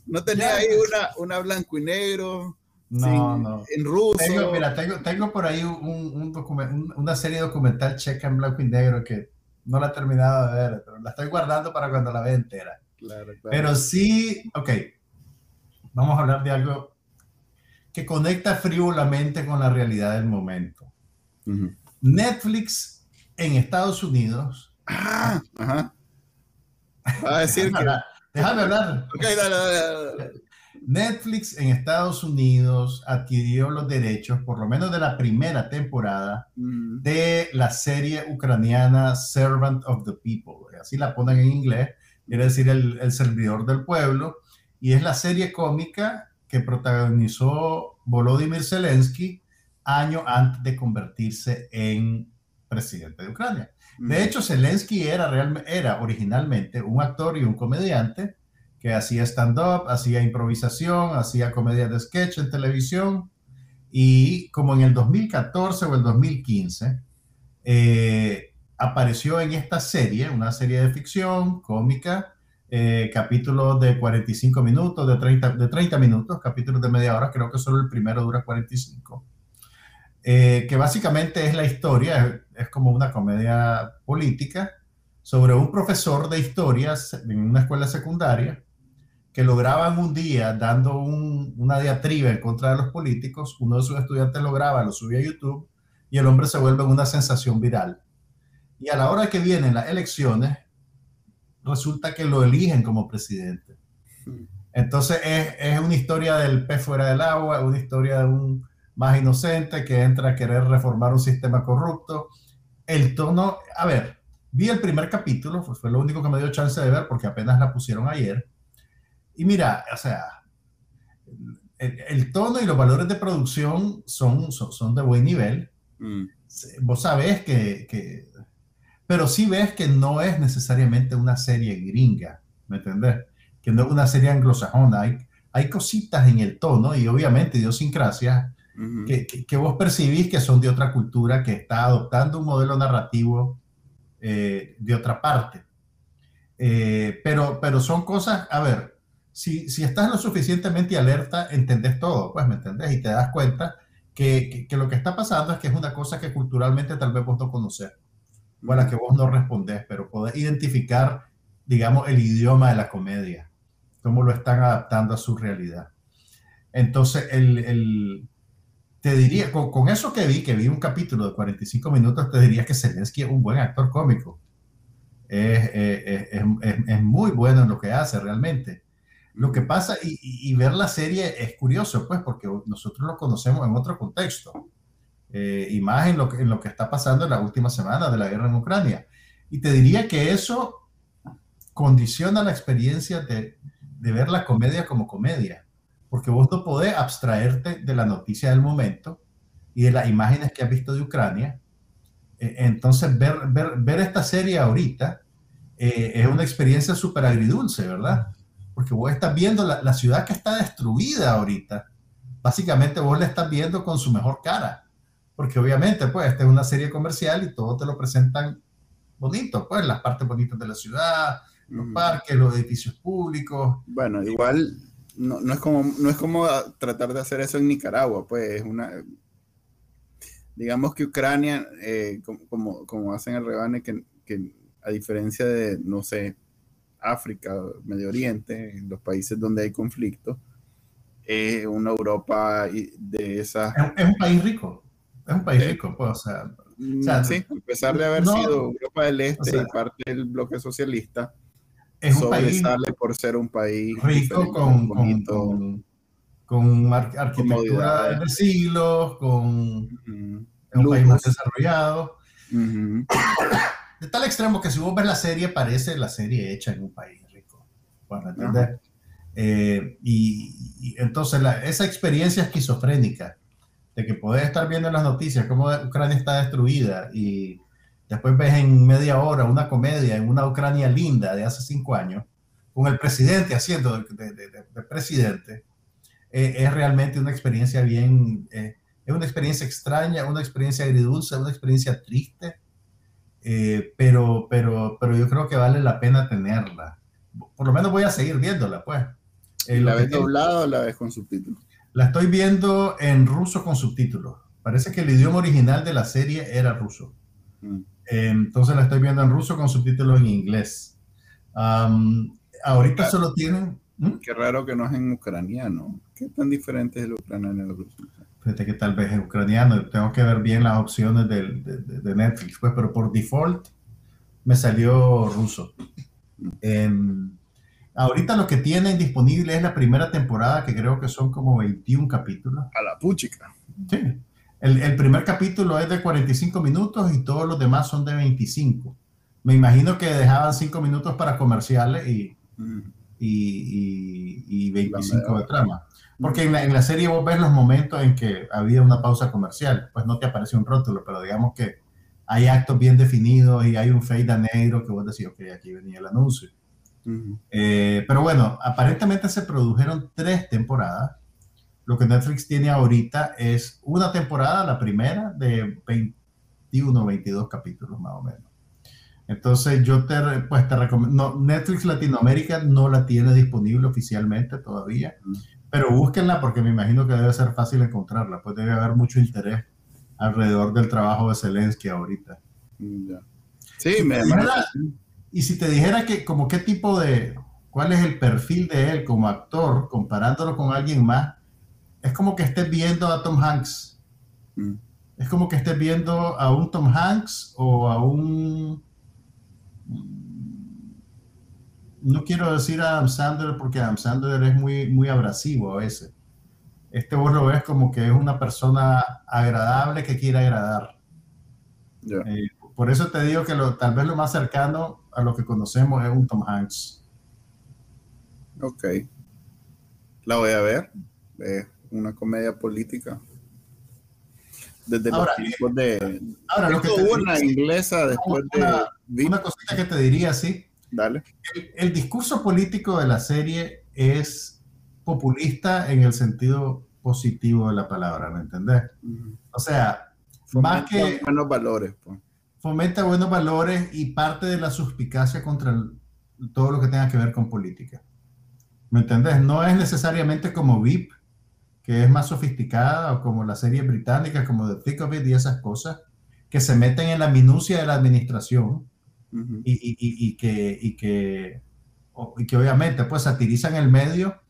¿No tenía ahí una, una blanco y negro? No, sin, no. En ruso. Tengo, mira, tengo, tengo por ahí un, un un, una serie documental checa en blanco y negro que no la he terminado de ver, pero la estoy guardando para cuando la vea entera. Claro, claro. Pero sí, ok. Vamos a hablar de algo que conecta frívolamente con la realidad del momento. Uh -huh. Netflix en Estados Unidos Ah, ajá. Va a decir que. Déjame hablar. Ok, dale, dale, dale. Netflix en Estados Unidos adquirió los derechos, por lo menos de la primera temporada, mm. de la serie ucraniana Servant of the People. Así la ponen en inglés, quiere decir el, el servidor del pueblo. Y es la serie cómica que protagonizó Volodymyr Zelensky año antes de convertirse en presidente de Ucrania. De hecho, Zelensky era, real, era originalmente un actor y un comediante que hacía stand-up, hacía improvisación, hacía comedia de sketch en televisión. Y como en el 2014 o el 2015 eh, apareció en esta serie, una serie de ficción cómica, eh, capítulos de 45 minutos, de 30, de 30 minutos, capítulos de media hora, creo que solo el primero dura 45 eh, que básicamente es la historia, es, es, como una comedia política sobre un profesor de historias en una escuela secundaria que lograban un día, dando un, una diatriba en contra de los políticos, uno de sus estudiantes lo graba, lo sube a YouTube y el hombre se vuelve una sensación viral. Y a la hora que vienen las elecciones, resulta que lo eligen como presidente. Entonces es, es, una historia del pez fuera del agua, una historia de un más inocente que entra a querer reformar un sistema corrupto. El tono, a ver, vi el primer capítulo, pues fue lo único que me dio chance de ver porque apenas la pusieron ayer. Y mira, o sea, el, el tono y los valores de producción son, son, son de buen nivel. Mm. Vos sabés que, que, pero sí ves que no es necesariamente una serie gringa, ¿me entendés? Que no es una serie anglosajona. Hay, hay cositas en el tono y obviamente idiosincrasias que, que, vos percibís que son de otra cultura, que está adoptando un modelo narrativo eh, de otra parte. Eh, pero, pero son cosas, a ver, si, si, estás lo suficientemente alerta, entendés todo, pues, ¿me entendés? Y te das cuenta que, que, lo que está pasando es que es una cosa que culturalmente tal vez vos no conocés, o a la que vos no respondés, pero podés identificar, digamos, el idioma de la comedia, cómo lo están adaptando a su realidad. Entonces, el, el, te diría, con, eso que vi, que vi un capítulo de 45 minutos, te diría que Zelensky es un buen actor cómico. Es, es, es, es, muy bueno en lo que hace realmente. Lo que pasa, y, ver la serie es curioso, pues, porque nosotros lo conocemos en otro contexto, eh, lo, que, en lo que está pasando en la última semana de la guerra en Ucrania. Y te diría que eso condiciona la experiencia de, ver la comedia como comedia porque vos no podés abstraerte de la noticia del momento y de las imágenes que has visto de Ucrania. Eh, entonces, ver, ver, ver, esta serie ahorita eh, es una experiencia súper agridulce, ¿verdad? Porque vos estás viendo la, la, ciudad que está destruida ahorita. Básicamente vos la estás viendo con su mejor cara. Porque obviamente, pues, esta es una serie comercial y todo te lo presentan bonito, pues, las partes bonitas de la ciudad, los mm. parques, los edificios públicos. Bueno, igual no, no, es como, no es como tratar de hacer eso en Nicaragua, pues es una... Digamos que Ucrania, eh, como, como, hacen el rebane, que, que, a diferencia de, no sé, África, Medio Oriente, los países donde hay conflicto, es una Europa de esas... Es, un país rico, es un país rico, pues, o sea... Mm, sí, a pesar de haber sido Europa del Este y parte del bloque socialista, es un país por ser un país rico con, con, con, arquitectura de siglos, con un país más desarrollado. De tal extremo que si vos ves la serie, parece la serie hecha en un país rico. Bueno, ¿entendés? Eh, y, entonces esa experiencia esquizofrénica de que podés estar viendo en las noticias cómo Ucrania está destruida y Después ves en media hora una comedia en una Ucrania linda de hace cinco años, con el presidente haciendo de, presidente, eh, es realmente una experiencia bien, eh, es una experiencia extraña, una experiencia agridulce, una experiencia triste, eh, pero, pero, pero yo creo que vale la pena tenerla. Por lo menos voy a seguir viéndola, pues. ¿La ves doblada o la ves con subtítulos? La estoy viendo en ruso con subtítulos. Parece que el idioma original de la serie era ruso. Mm. Eh, entonces la estoy viendo en ruso con subtítulos en inglés. ahorita solo tienen... ¿Mm? Qué raro que no es en ucraniano. ¿Qué tan diferente es el ucraniano y el ruso? Fíjate que tal vez es ucraniano. Tengo que ver bien las opciones de, de, Netflix, pues, pero por default me salió ruso. Em, ahorita lo que tienen disponible es la primera temporada, que creo que son como 21 capítulos. A la puchica. Sí. El, primer capítulo es de 45 minutos y todos los demás son de 25. Me imagino que dejaban 5 minutos para comerciales y, y, y, 25 de trama. Porque en la, serie vos ves los momentos en que había una pausa comercial, pues no te aparece un rótulo, pero digamos que hay actos bien definidos y hay un fade a negro que vos decís, ok, aquí venía el anuncio. Eh, pero bueno, aparentemente se produjeron tres temporadas lo que Netflix tiene ahorita es una temporada, la primera, de 21, 22 capítulos más o menos. Entonces yo te, pues te recomiendo, Netflix Latinoamérica no la tiene disponible oficialmente todavía, pero búsquenla porque me imagino que debe ser fácil encontrarla, pues debe haber mucho interés alrededor del trabajo de Zelensky ahorita. Sí, me Y si te dijera que como qué tipo de, cuál es el perfil de él como actor, comparándolo con alguien más, es como que estés viendo a Tom Hanks. Mm. es como que estés viendo a un Tom Hanks o a un... No quiero decir a Adam Sandler porque Adam Sandler es muy, muy abrasivo a veces. Este vos lo ves como que es una persona agradable que quiere agradar. Eh, por eso te digo que lo, tal vez lo más cercano a lo que conocemos es un Tom Hanks. Ok. La voy a ver. Una comedia política. Desde ahora, los tiempos de. Ahora, lo que te una inglesa después una, de. Una cosita que te diría, sí. Dale. El, el, discurso político de la serie es populista en el sentido positivo de la palabra, ¿me entendés? Uh -huh. O sea, fomenta más que. buenos valores. Pues. Fomenta buenos valores y parte de la suspicacia contra el, todo lo que tenga que ver con política. ¿Me entendés? No es necesariamente como VIP, que es más sofisticada, o como la serie británica, como The Thick of It y esas cosas, que se meten en la minucia de la administración uh -huh. y, y, y, y, que, y, que, y que obviamente pues satirizan el medio,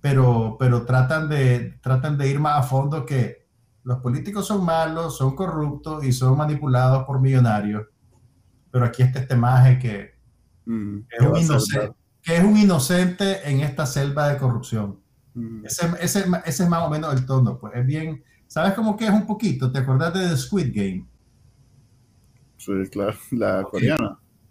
pero, pero tratan, de, tratan de ir más a fondo que los políticos son malos, son corruptos y son manipulados por millonarios. Pero aquí está este maje que, es un inocente, que es un inocente en esta selva de corrupción. Ese, ese, ese es más o menos el tono, pues es bien, ¿sabes cómo que es un poquito? ¿Te acordás de The Squid Game? Sí, claro, la coreana.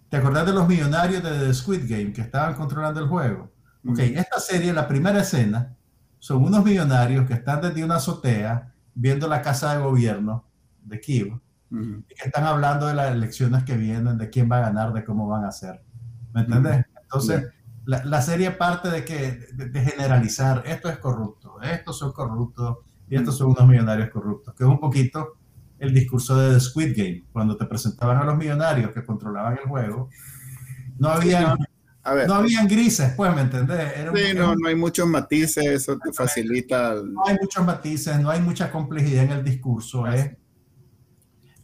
¿Te acordás de los millonarios de The Squid Game que estaban controlando el juego? Ok, Mm. esta serie, la primera escena, son unos millonarios que están desde una azotea viendo la casa de gobierno de Kiev Mm, y que están hablando de las elecciones que vienen, de quién va a ganar, de cómo van a ser. ¿Me entendés? Entonces, la, la serie parte de que de, de generalizar, esto es corrupto, estos son corruptos y estos son unos millonarios corruptos, que es un poquito el discurso de The Squid Game, cuando te presentaban a los millonarios que controlaban el juego, no había, A ver, no habían grises, pues, ¿me entendés? Era sí, no, no hay muchos matices, eso te facilita. el- no hay muchos matices, no hay mucha complejidad en el discurso, ¿eh?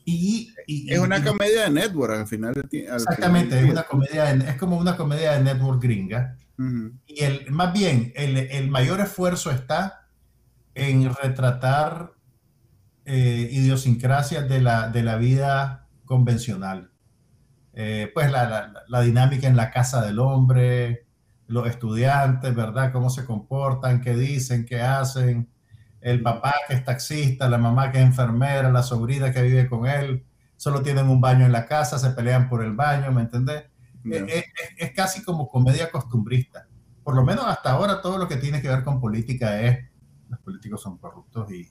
Y, y- Es una y- comedia de network al final. al Exactamente, es, una comedia de- es como una comedia de network gringa. Y el, más bien, el, el mayor esfuerzo está en retratar eh, idiosincrasias de la, de la vida convencional. Eh, pues la, la- la dinámica en la casa del hombre, los estudiantes, ¿verdad? Cómo se comportan, qué dicen, qué hacen. El papá que es taxista, la mamá que es enfermera, la sobrina que vive con él, solo tienen un baño en la casa, se pelean por el baño, ¿me entendés? ya. es, es- es casi como comedia costumbrista. Por lo menos hasta ahora todo lo que tiene que ver con política es los políticos son corruptos y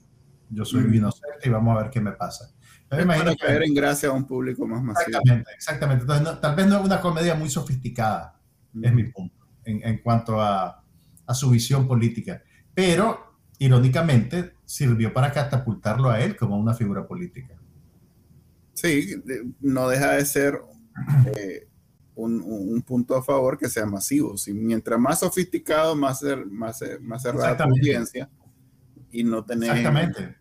yo soy Mm. inocente y vamos a ver qué me pasa. Me Es imagino para que- caer en gracia a un público más masivo. exactamente, exactamente. Entonces, no- tal vez no es una comedia muy sofisticada, es mi punto, en, en cuanto a, a su visión política. Pero, irónicamente, sirvió para catapultarlo a él como una figura política. Sí, no deja de ser eh, un, un- un punto a favor que sea masivo. Si mientras más sofisticado, más, más, más cerrada Exactamente. audiencia y no tener... Exactamente.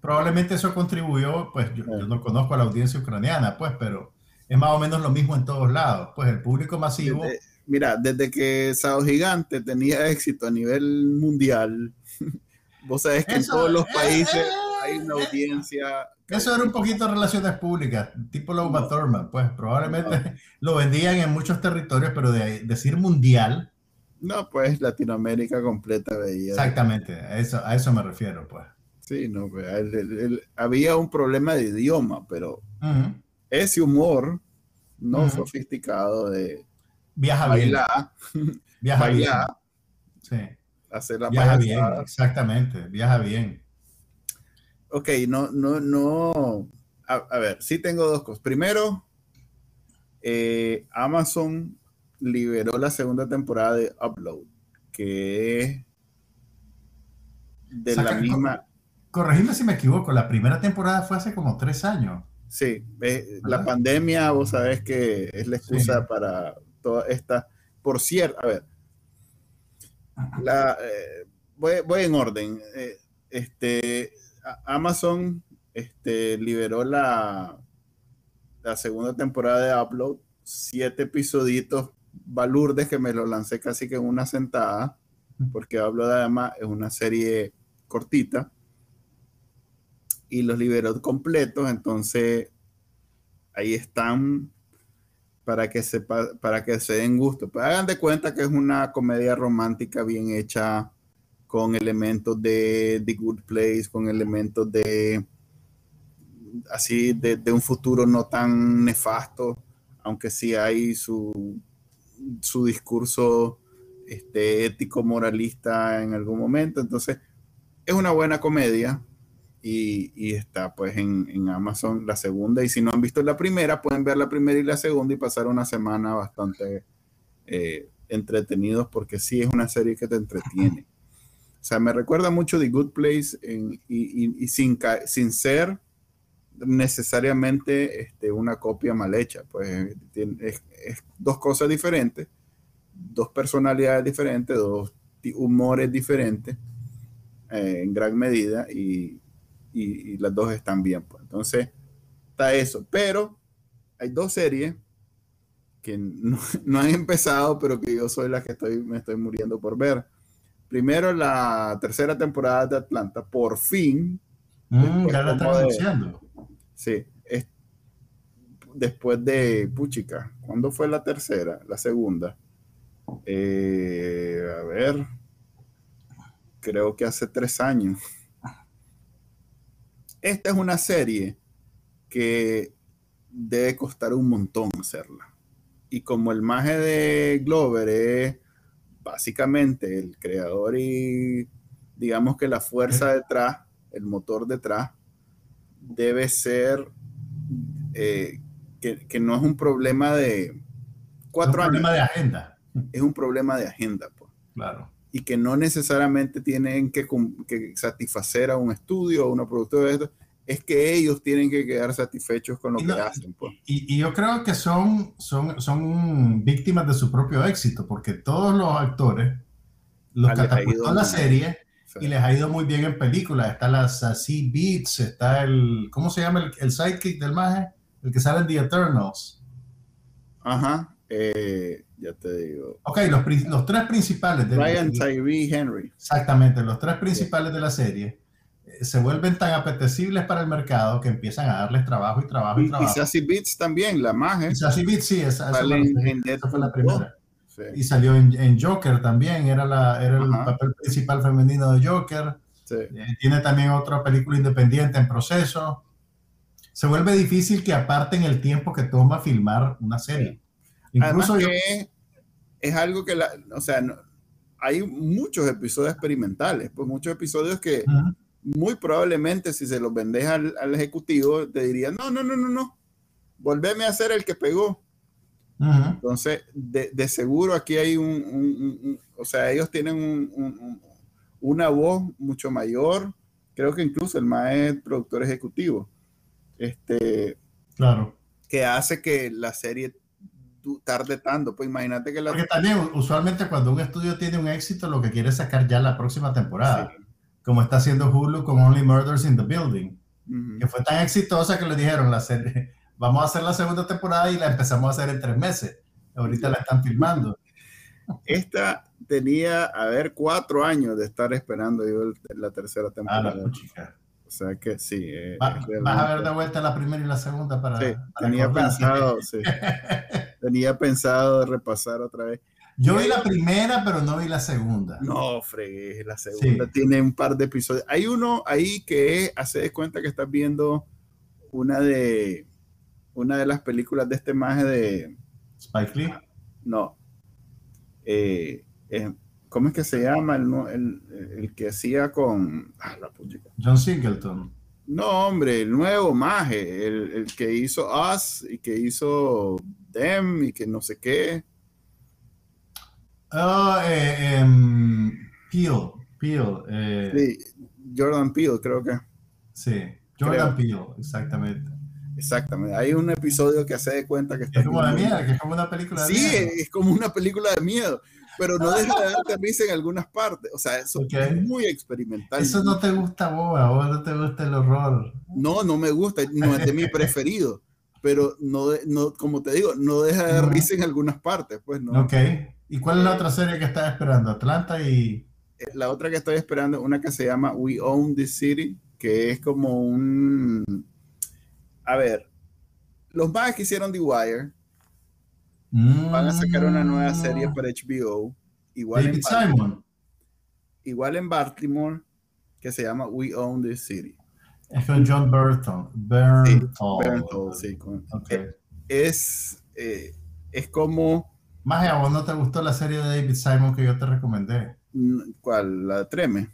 Probablemente eso contribuyó, pues yo, Sí. yo no conozco a la audiencia ucraniana, pues, pero es más o menos lo mismo en todos lados. Pues el público masivo, Desde- mira, desde que Sao Gigante tenía éxito a nivel mundial, vos sabés que Eso- en todos los eh, países eh, hay una eh, audiencia... eso era un poquito relaciones públicas, tipo la Uma Thurman, pues probablemente lo vendían en muchos territorios, pero de decir mundial, No, pues Latinoamérica completa veía. exactamente, a eso, a eso me refiero, pues. Sí, no, pues, el- el- el- había un problema de idioma, pero ese humor no sofisticado de Viaja bien, bailar, viaja bien. bailar, Sí, hacer la viaja bien, exactamente, viaja bien. Ok, no, no, no. A, a ver, sí tengo dos cosas. Primero, eh, Amazon liberó la segunda temporada de Upload, que es de la misma. Corregime si me equivoco, la primera temporada fue hace como tres años. Sí, eh, la pandemia, vos sabés que es la excusa Sí. para toda esta. Por cierto, a ver, la, eh, voy, voy en orden. Eh, este, Amazon este, liberó la, la segunda temporada de Upload, siete episoditos balurdes que me lo lancé casi que en una sentada, porque Upload además es una serie cortita y los liberó completos, entonces ahí están para que se, para que se den gusto. Pero hagan de cuenta que es una comedia romántica bien hecha con elementos de The Good Place, con elementos de así de, de un futuro no tan nefasto, aunque sí hay su, su discurso este, ético moralista en algún momento. Entonces, es una buena comedia y, está pues en, Amazon la segunda. Y si no han visto la primera, pueden ver la primera y la segunda y pasar una semana bastante eh, entretenidos porque sí es una serie que te entretiene. O sea, me recuerda mucho The Good Place y, sin, sin ser necesariamente este, una copia mal hecha. Pues es, dos cosas diferentes, dos personalidades diferentes, dos humores diferentes eh, en gran medida y, y, las dos están bien. Pues. Entonces, está eso. Pero hay dos series que no, han empezado, pero que yo soy la que estoy, me estoy muriendo por ver. Primero, la tercera temporada de Atlanta, por fin. Mm, ya la están anunciando. Sí, es, después de Puchica. ¿Cuándo fue la tercera? La segunda. Eh, a ver, creo que hace tres años. Esta es una serie que debe costar un montón hacerla. Y como el maje de Glover es básicamente el creador y digamos que la fuerza detrás, el motor detrás, debe ser eh, que, no es un problema de cuatro años. Es un problema de agenda. Es un problema de agenda. Pues. Claro y que no necesariamente tienen que, satisfacer a un estudio o una productora de esto, es que ellos tienen que quedar satisfechos con lo que hacen. Pues. Y, yo creo que son, son, son víctimas de su propio éxito, porque todos los actores los catapultó a la serie y les ha ido muy bien en películas. Está la Sassy Beats, está el, ¿cómo se llama el, el sidekick del maje? El que sale en The Eternals. Ajá. Eh, ya te digo. Ok, los, los tres principales de Ryan Tyree Henry. Exactamente, los tres principales de la serie eh, se vuelven tan apetecibles para el mercado que empiezan a darles trabajo y trabajo y, trabajo. Y Sassy Beats también, la magia. Sassy Beats, sí, esa, fue la primera. Y salió en, Joker también, era, la, era el papel principal femenino de Joker. Eh, tiene también otra película independiente en proceso. Se vuelve difícil que aparten el tiempo que toma filmar una serie. Incluso que es algo que, la, o sea, hay muchos episodios experimentales, pues muchos episodios que muy probablemente si se los vendes al, ejecutivo te dirían, no, no, no, no, no, volveme a ser el que pegó. Entonces, de, seguro aquí hay un, o sea, ellos tienen una voz mucho mayor, creo que incluso el más productor ejecutivo, este, claro. que hace que la serie tarde tanto. Pues imagínate que la... Porque también usualmente cuando un estudio tiene un éxito, lo que quiere es sacar ya la próxima temporada. Como está haciendo Hulu con Only Murders in the Building. Que fue tan exitosa que le dijeron la serie, vamos a hacer la segunda temporada y la empezamos a hacer en tres meses. Ahorita la están filmando. Esta tenía, a ver, cuatro años de estar esperando yo la tercera ah, temporada. O sea que sí. Eh, vas a ver de vuelta la primera y la segunda para. Sí, tenía pensado, sí. tenía pensado repasar otra vez. Yo vi la primera, pero no vi la segunda. No, fregué, la segunda tiene un par de episodios. Hay uno ahí que hace de cuenta que estás viendo una de una de las películas de este maje de Spike Lee. No. Eh, ¿Cómo es que se llama el, el, que hacía con. Ah, John Singleton. No, hombre, el nuevo maje, el, que hizo Us y que hizo Them y que no sé qué. Ah, eh, em, Peel, Peel. Eh. sí, Jordan Peele, creo que. Sí, Jordan Peele, exactamente. Exactamente. Hay un episodio que hace de cuenta que está. Es como de miedo, que es como una película de miedo. Sí, es como una película de miedo pero no deja de darte risa en algunas partes. O sea, eso es muy experimental. Eso no te gusta vos, a vos no te gusta el horror. No, no me gusta, no es de mi preferido. Pero no, no, como te digo, no deja de dar risa en algunas partes, pues no. Ok. ¿Y cuál es la otra serie que estás esperando? Atlanta y... Eh, la otra que estoy esperando es una que se llama We Own the City, que es como un... A ver, los más que hicieron The Wire van a sacar una nueva serie para HBO. Igual David en Simon. igual en Baltimore, que se llama We Own This City. Es con John Burton. Sí, Bernthal. Bernthal, sí, con- Ok. Es, eh, es como, Más a vos no te gustó la serie de David Simon que yo te recomendé. mm, ¿cuál? La Treme.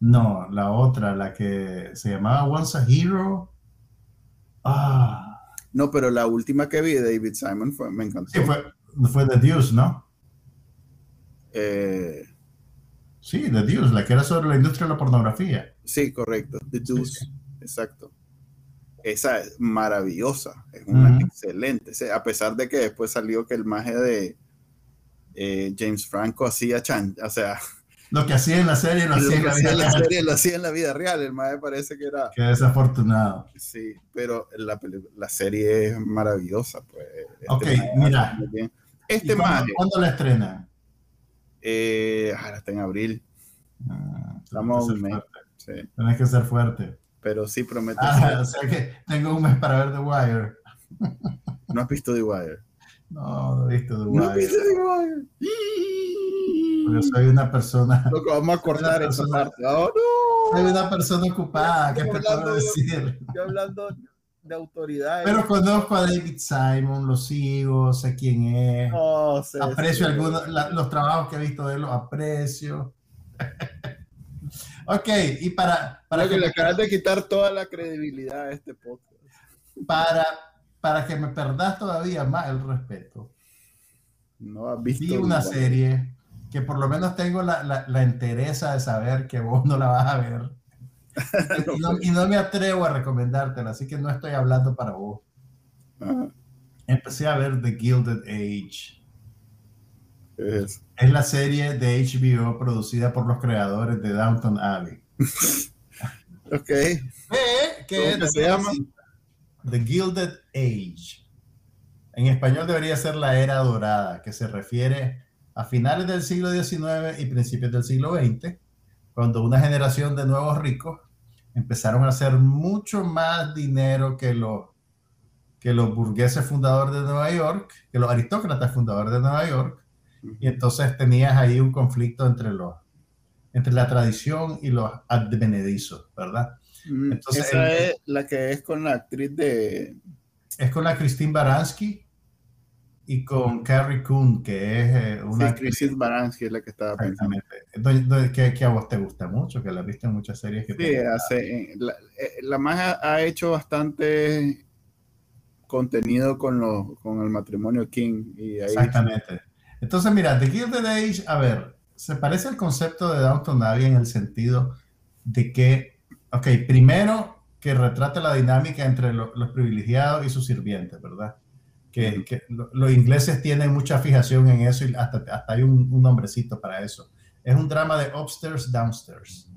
No, la otra, la que se llamaba Once a Hero. Ah, No, pero la última que vi de David Simon fue, me encantó. sí, fue, fue The Deuce, ¿no? Eh, Sí, The Deuce, la que era sobre la industria de la pornografía. sí, correcto. The Deuce. sí. Exacto. Esa es maravillosa. Es una excelente. A pesar de que después salió que el maje de eh, James Franco hacía chan. O sea, Lo que hacía en la serie lo lo hacía en la hacía vida en la real. serie lo hacía en la vida real. El maje parece que era. Qué desafortunado. Sí, pero la, la serie es maravillosa. Pues. Este Ok, mira. hace muy bien. ¿Y Este maje cuándo la estrenan? eh, ah, está en abril. Ah, Estamos un ser mes. fuerte. Sí, Tenés que ser fuerte. pero sí promete. Ah, o sea que tengo un mes para ver The Wire. No has visto The Wire. No, no he visto The No has Wire. visto The Wire. Porque soy una persona, Loco, vamos a cortar Una esa persona- parte. Oh, no. soy una persona ocupada, ¿qué te puedo decir? Yo hablando de autoridades. Pero conozco a David Simon, lo sigo, sé quién es, no sé. aprecio sí. algunos, la- los trabajos que he visto de él, los aprecio. ok, y para, para, Loco, que, le acabas de quitar toda la credibilidad a este podcast. para, para que me perdas todavía más el respeto, No has visto. vi una Wire. serie que por lo menos tengo la, la, la entereza de saber que vos no la vas a ver. Y no, y no me atrevo a recomendártela, así que no estoy hablando para vos. Ajá, Empecé a ver The Gilded Age. es- Es la serie de HBO producida por los creadores de Downton Abbey. Ok. ¿Qué? ¿Qué ¿Cómo se llama? The Gilded Age. En español debería ser la era dorada, que se refiere a finales del siglo XIX y principios del siglo XX, cuando una generación de nuevos ricos empezaron a hacer mucho más dinero que los, que los burgueses fundadores de Nueva York, que los aristócratas fundadores de Nueva York, y entonces tenías ahí un conflicto entre los entre la tradición y los advenedizos, ¿verdad? Entonces, Esa es la que es con la actriz de. Es con la Christine Baranski y con Carrie Coon, que es eh, una Sí, Christine Baranski es la que estaba pensando. Exactamente. Que, que a vos te gusta mucho, que la viste en muchas series que Sí, hace, eh, la, eh, la más ha, hecho bastante contenido con, los, con el matrimonio King. Y ahí, Exactamente. Entonces, mira, The Gilded Age, a ver, se parece al concepto de Downton Abbey en el sentido de que, ok, primero que retrata la dinámica entre lo- los privilegiados y sus sirvientes, ¿verdad? Que, que lo- los ingleses tienen mucha fijación en eso y hasta, hasta hay un, un nombrecito para eso. Es un drama de upstairs, downstairs,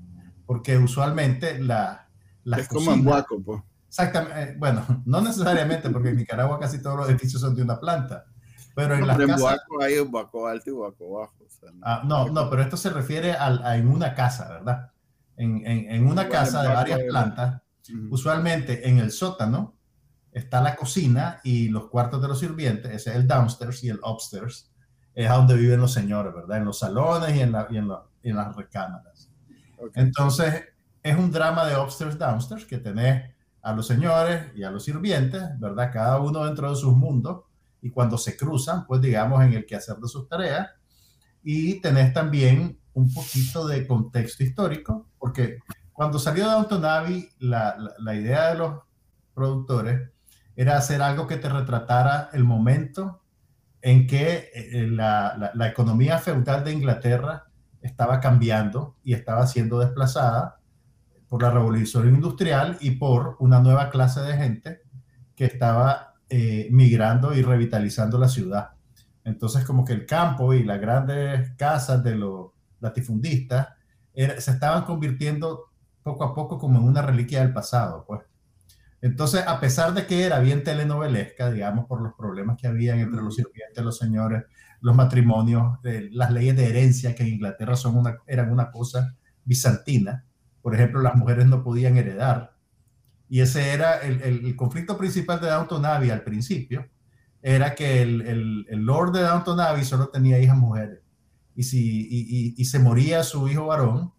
porque usualmente la... las es como en Guaco, pues. Exactamente, eh, bueno, no necesariamente, porque en Nicaragua casi todos los edificios son de una planta, pero en No, las pero en casas... Guaco hay un Guaco alto y Guaco bajo. o sea, Ah, no, no, pero esto se refiere al- a, en una casa, ¿verdad? En, en- en una casa de varias plantas, usualmente en el sótano está la cocina y los cuartos de los sirvientes, ese es el downstairs y el upstairs, es a donde viven los señores, ¿verdad? En los salones y en, la- y en, la- y en las recámaras. Entonces, es un drama de upstairs, downstairs, que tenés a los señores y a los sirvientes, ¿verdad? Cada uno dentro de sus mundos, y cuando se cruzan, pues digamos, en el quehacer de sus tareas, y tenés también un poquito de contexto histórico, porque cuando salió Downton Abbey, la, la, la idea de los productores era hacer algo que te retratara el momento en que eh, la, la, la economía feudal de Inglaterra estaba cambiando y estaba siendo desplazada por la revolución industrial y por una nueva clase de gente que estaba eh, migrando y revitalizando la ciudad. Entonces, como que el campo y las grandes casas de los latifundistas se estaban convirtiendo poco a poco como en una reliquia del pasado, pues. Entonces, a pesar de que era bien telenovelesca, digamos, por los problemas que habían entre los sirvientes, los señores, los matrimonios, eh, las leyes de herencia que en Inglaterra son una, eran una cosa bizantina, por ejemplo, las mujeres no podían heredar. Y ese era el, el, conflicto principal de Downton Abbey al principio, era que el, el, Lord de Downton Abbey solo tenía hijas mujeres. Y, si, y, y, se moría su hijo varón,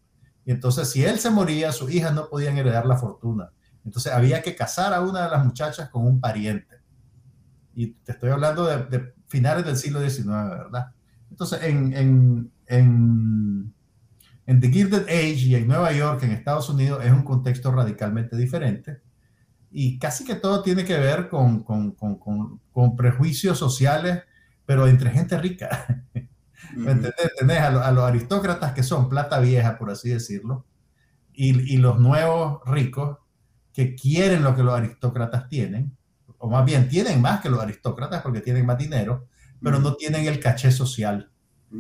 y entonces si él se moría, sus hijas no podían heredar la fortuna. Entonces había que casar a una de las muchachas con un pariente. Y te estoy hablando de, de finales del siglo XIX, ¿verdad? Entonces, en, en, en, en, The Gilded Age y en Nueva York, en Estados Unidos, es un contexto radicalmente diferente. Y casi que todo tiene que ver con, con, con, con prejuicios sociales, pero entre gente rica. ¿Me entendés? Tenés a, a, los aristócratas que son plata vieja, por así decirlo, y, y los nuevos ricos que quieren lo que los aristócratas tienen, o más bien tienen más que los aristócratas porque tienen más dinero, pero no tienen el caché social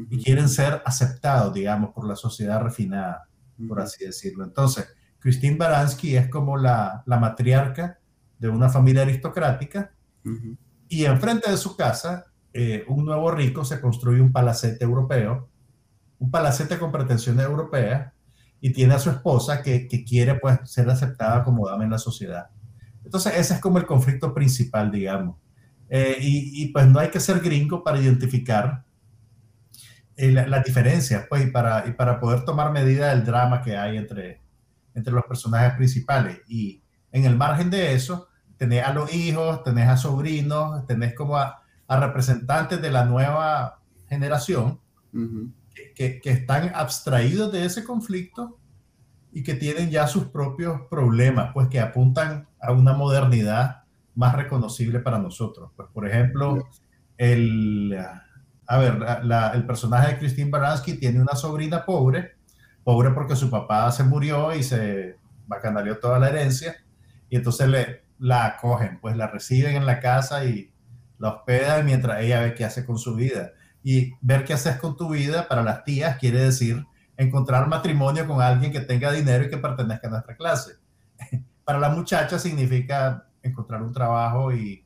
y quieren ser aceptados, digamos, por la sociedad refinada, por así decirlo. Entonces, Christine Baranski es como la, la matriarca de una familia aristocrática y enfrente de su casa, eh, un nuevo rico se construye un palacete europeo, un palacete con pretensiones europeas y tiene a su esposa que, que quiere pues ser aceptada como dama en la sociedad. Entonces, ese es como el conflicto principal, digamos. Eh, y, pues no hay que ser gringo para identificar eh, las la diferencias, pues, y para, y para poder tomar medida del drama que hay entre, entre los personajes principales. Y en el margen de eso, tenés a los hijos, tenés a sobrinos, tenés como a, representantes de la nueva generación que, están abstraídos de ese conflicto y que tienen ya sus propios problemas, pues que apuntan a una modernidad más reconocible para nosotros. Pues, por ejemplo, el, a ver, el personaje de Christine Baranski tiene una sobrina pobre, pobre porque su papá se murió y se bacanaleó toda la herencia, y entonces le, la acogen, pues la reciben en la casa y la hospedan mientras ella ve qué hace con su vida. Y ver qué haces con tu vida para las tías quiere decir encontrar matrimonio con alguien que tenga dinero y que pertenezca a nuestra clase. para la muchacha significa encontrar un trabajo y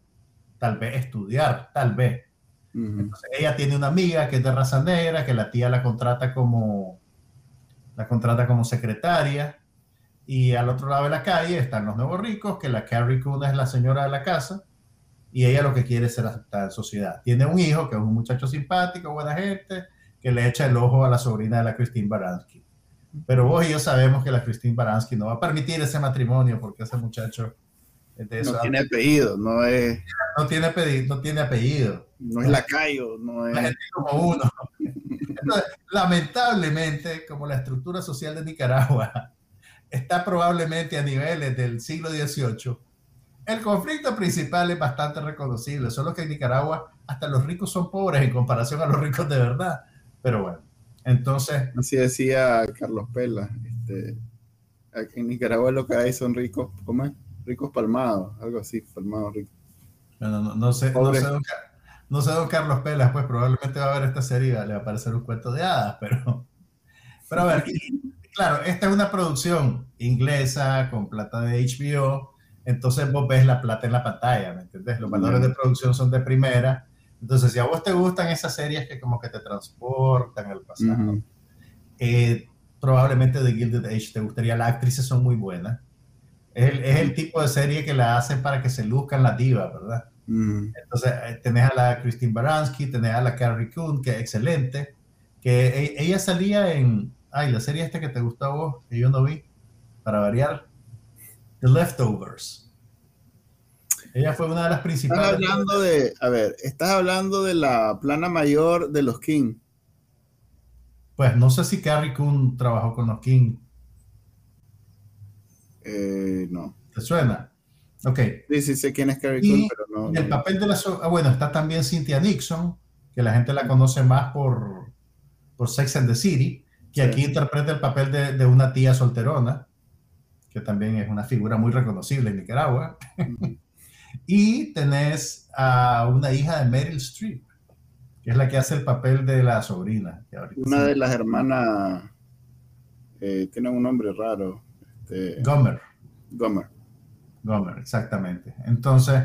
tal vez estudiar, tal vez. Entonces, ella tiene una amiga que es de raza negra, que la tía la contrata como, la contrata como secretaria. Y al otro lado de la calle están los nuevos ricos, que la Carrie Coon es la señora de la casa, y ella lo que quiere es ser aceptada en sociedad. Tiene un hijo que es un muchacho simpático, buena gente, que le echa el ojo a la sobrina de la Christine Baranski. Pero vos y yo sabemos que la Christine Baranski no va a permitir ese matrimonio porque ese muchacho no tiene apellido, no es. No tiene apellido, no tiene apellido. No es lacayo, no es. como uno. lamentablemente, como la estructura social de Nicaragua está probablemente a niveles del siglo XVIII, el conflicto principal es bastante reconocible, solo que en Nicaragua hasta los ricos son pobres en comparación a los ricos de verdad. Pero bueno, entonces... Así decía Carlos Pela, este, aquí en Nicaragua lo que hay son ricos, ¿cómo es? ricos palmados, algo así, palmados ricos. Bueno, no, sé, no, sé don, no sé, don, Carlos Pelas, pues probablemente va a ver esta serie le va a aparecer un cuento de hadas, pero, pero a ver, claro, esta es una producción inglesa con plata de HBO, entonces vos ves la plata en la pantalla, ¿me entiendes? Los valores de producción son de primera, entonces si a vos te gustan esas series que como que te transportan al pasado, eh, probablemente The Gilded Age te gustaría, las actrices son muy buenas, es el, tipo de serie que la hacen para que se luzcan las divas, ¿verdad? Mm. Entonces, eh, tenés a la Christine Baranski, tenés a la Carrie Coon, que es excelente, que e, ella salía en, ay, la serie esta que te gustó a vos, que yo no vi, para variar, The Leftovers. Ella fue una de las principales. Estás hablando de, a ver, estás hablando de la plana mayor de los King. Pues no sé si Carrie Coon trabajó con los King. Eh, no. ¿Te suena? Ok. Sí, sí, sé quién es Carrie Coon, pero no. El papel de la. Ah, bueno, está también Cynthia Nixon, que la gente la conoce más por, por Sex and the City, que aquí interpreta el papel de, de, una tía solterona, que también es una figura muy reconocible en Nicaragua. y tenés a una hija de Meryl Streep, que es la que hace el papel de la sobrina. Una de las hermanas eh, tiene un nombre raro. Este, Gomer. Gomer. Gomer, exactamente. Entonces,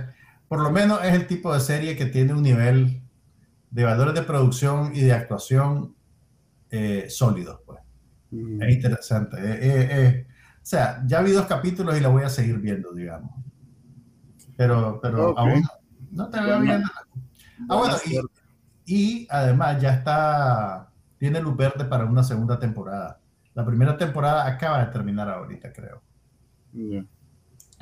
por lo menos es el tipo de serie que tiene un nivel de valores de producción y de actuación eh, sólidos. Pues. Mm. Es interesante. Sea, ya vi dos capítulos y la voy a seguir viendo, digamos. Pero, pero aún no te veo viendo. Ah, bueno, y, y además ya está, tiene luz verde para una segunda temporada. La primera temporada acaba de terminar ahorita, creo.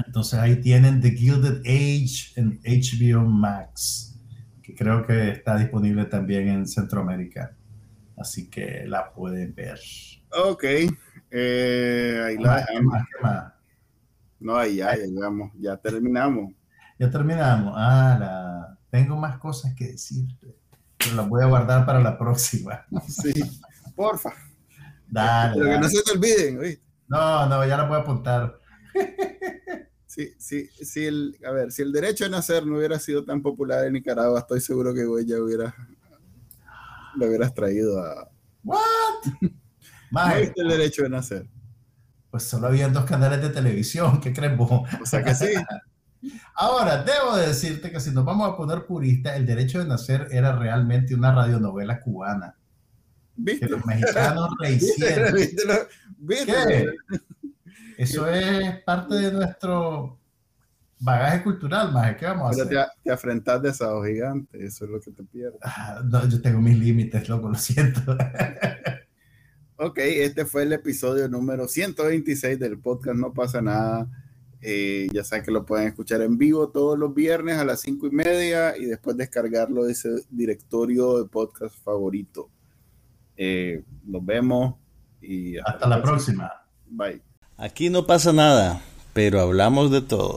Entonces ahí tienen The Gilded Age en HBO Max, que creo que está disponible también en Centroamérica. Así que la pueden ver. Ok. Eh, ahí ¿Qué la? ¿Qué dejamos. más? ¿Qué más? No, ahí ya llegamos. Ya terminamos. Ya terminamos. Ah, la... tengo más cosas que decirte, pero las voy a guardar para la próxima. Sí. Porfa. Dale, Pero que no se te olviden, ¿oíste? No, no, ya la voy a apuntar. Sí, sí, sí el, a ver, si el derecho a nacer no hubiera sido tan popular en Nicaragua, estoy seguro que güey ya hubiera lo hubieras traído a. ¿What? ¿No Maje, viste el derecho de nacer? pues solo había dos canales de televisión, ¿qué crees vos? O sea que sí. Ahora, debo de decirte que si nos vamos a poner puristas, El Derecho de Nacer era realmente una radionovela cubana que los mexicanos rehicieron. ¿Viste? ¿Qué? Eso es parte de nuestro bagaje cultural, más ¿Qué vamos a Pero hacer? te, te afrentas de esos gigantes, eso es lo que te pierdes. Ah, no, yo tengo mis límites, loco, lo siento. Ok, este fue el episodio número 126 del podcast No pasa nada. Eh, ya saben que lo pueden escuchar en vivo todos los viernes a las 5 y media y después descargarlo de ese directorio de podcast favorito. Eh, nos vemos y Hasta la próxima. Bye. Aquí no pasa nada, pero hablamos de todo.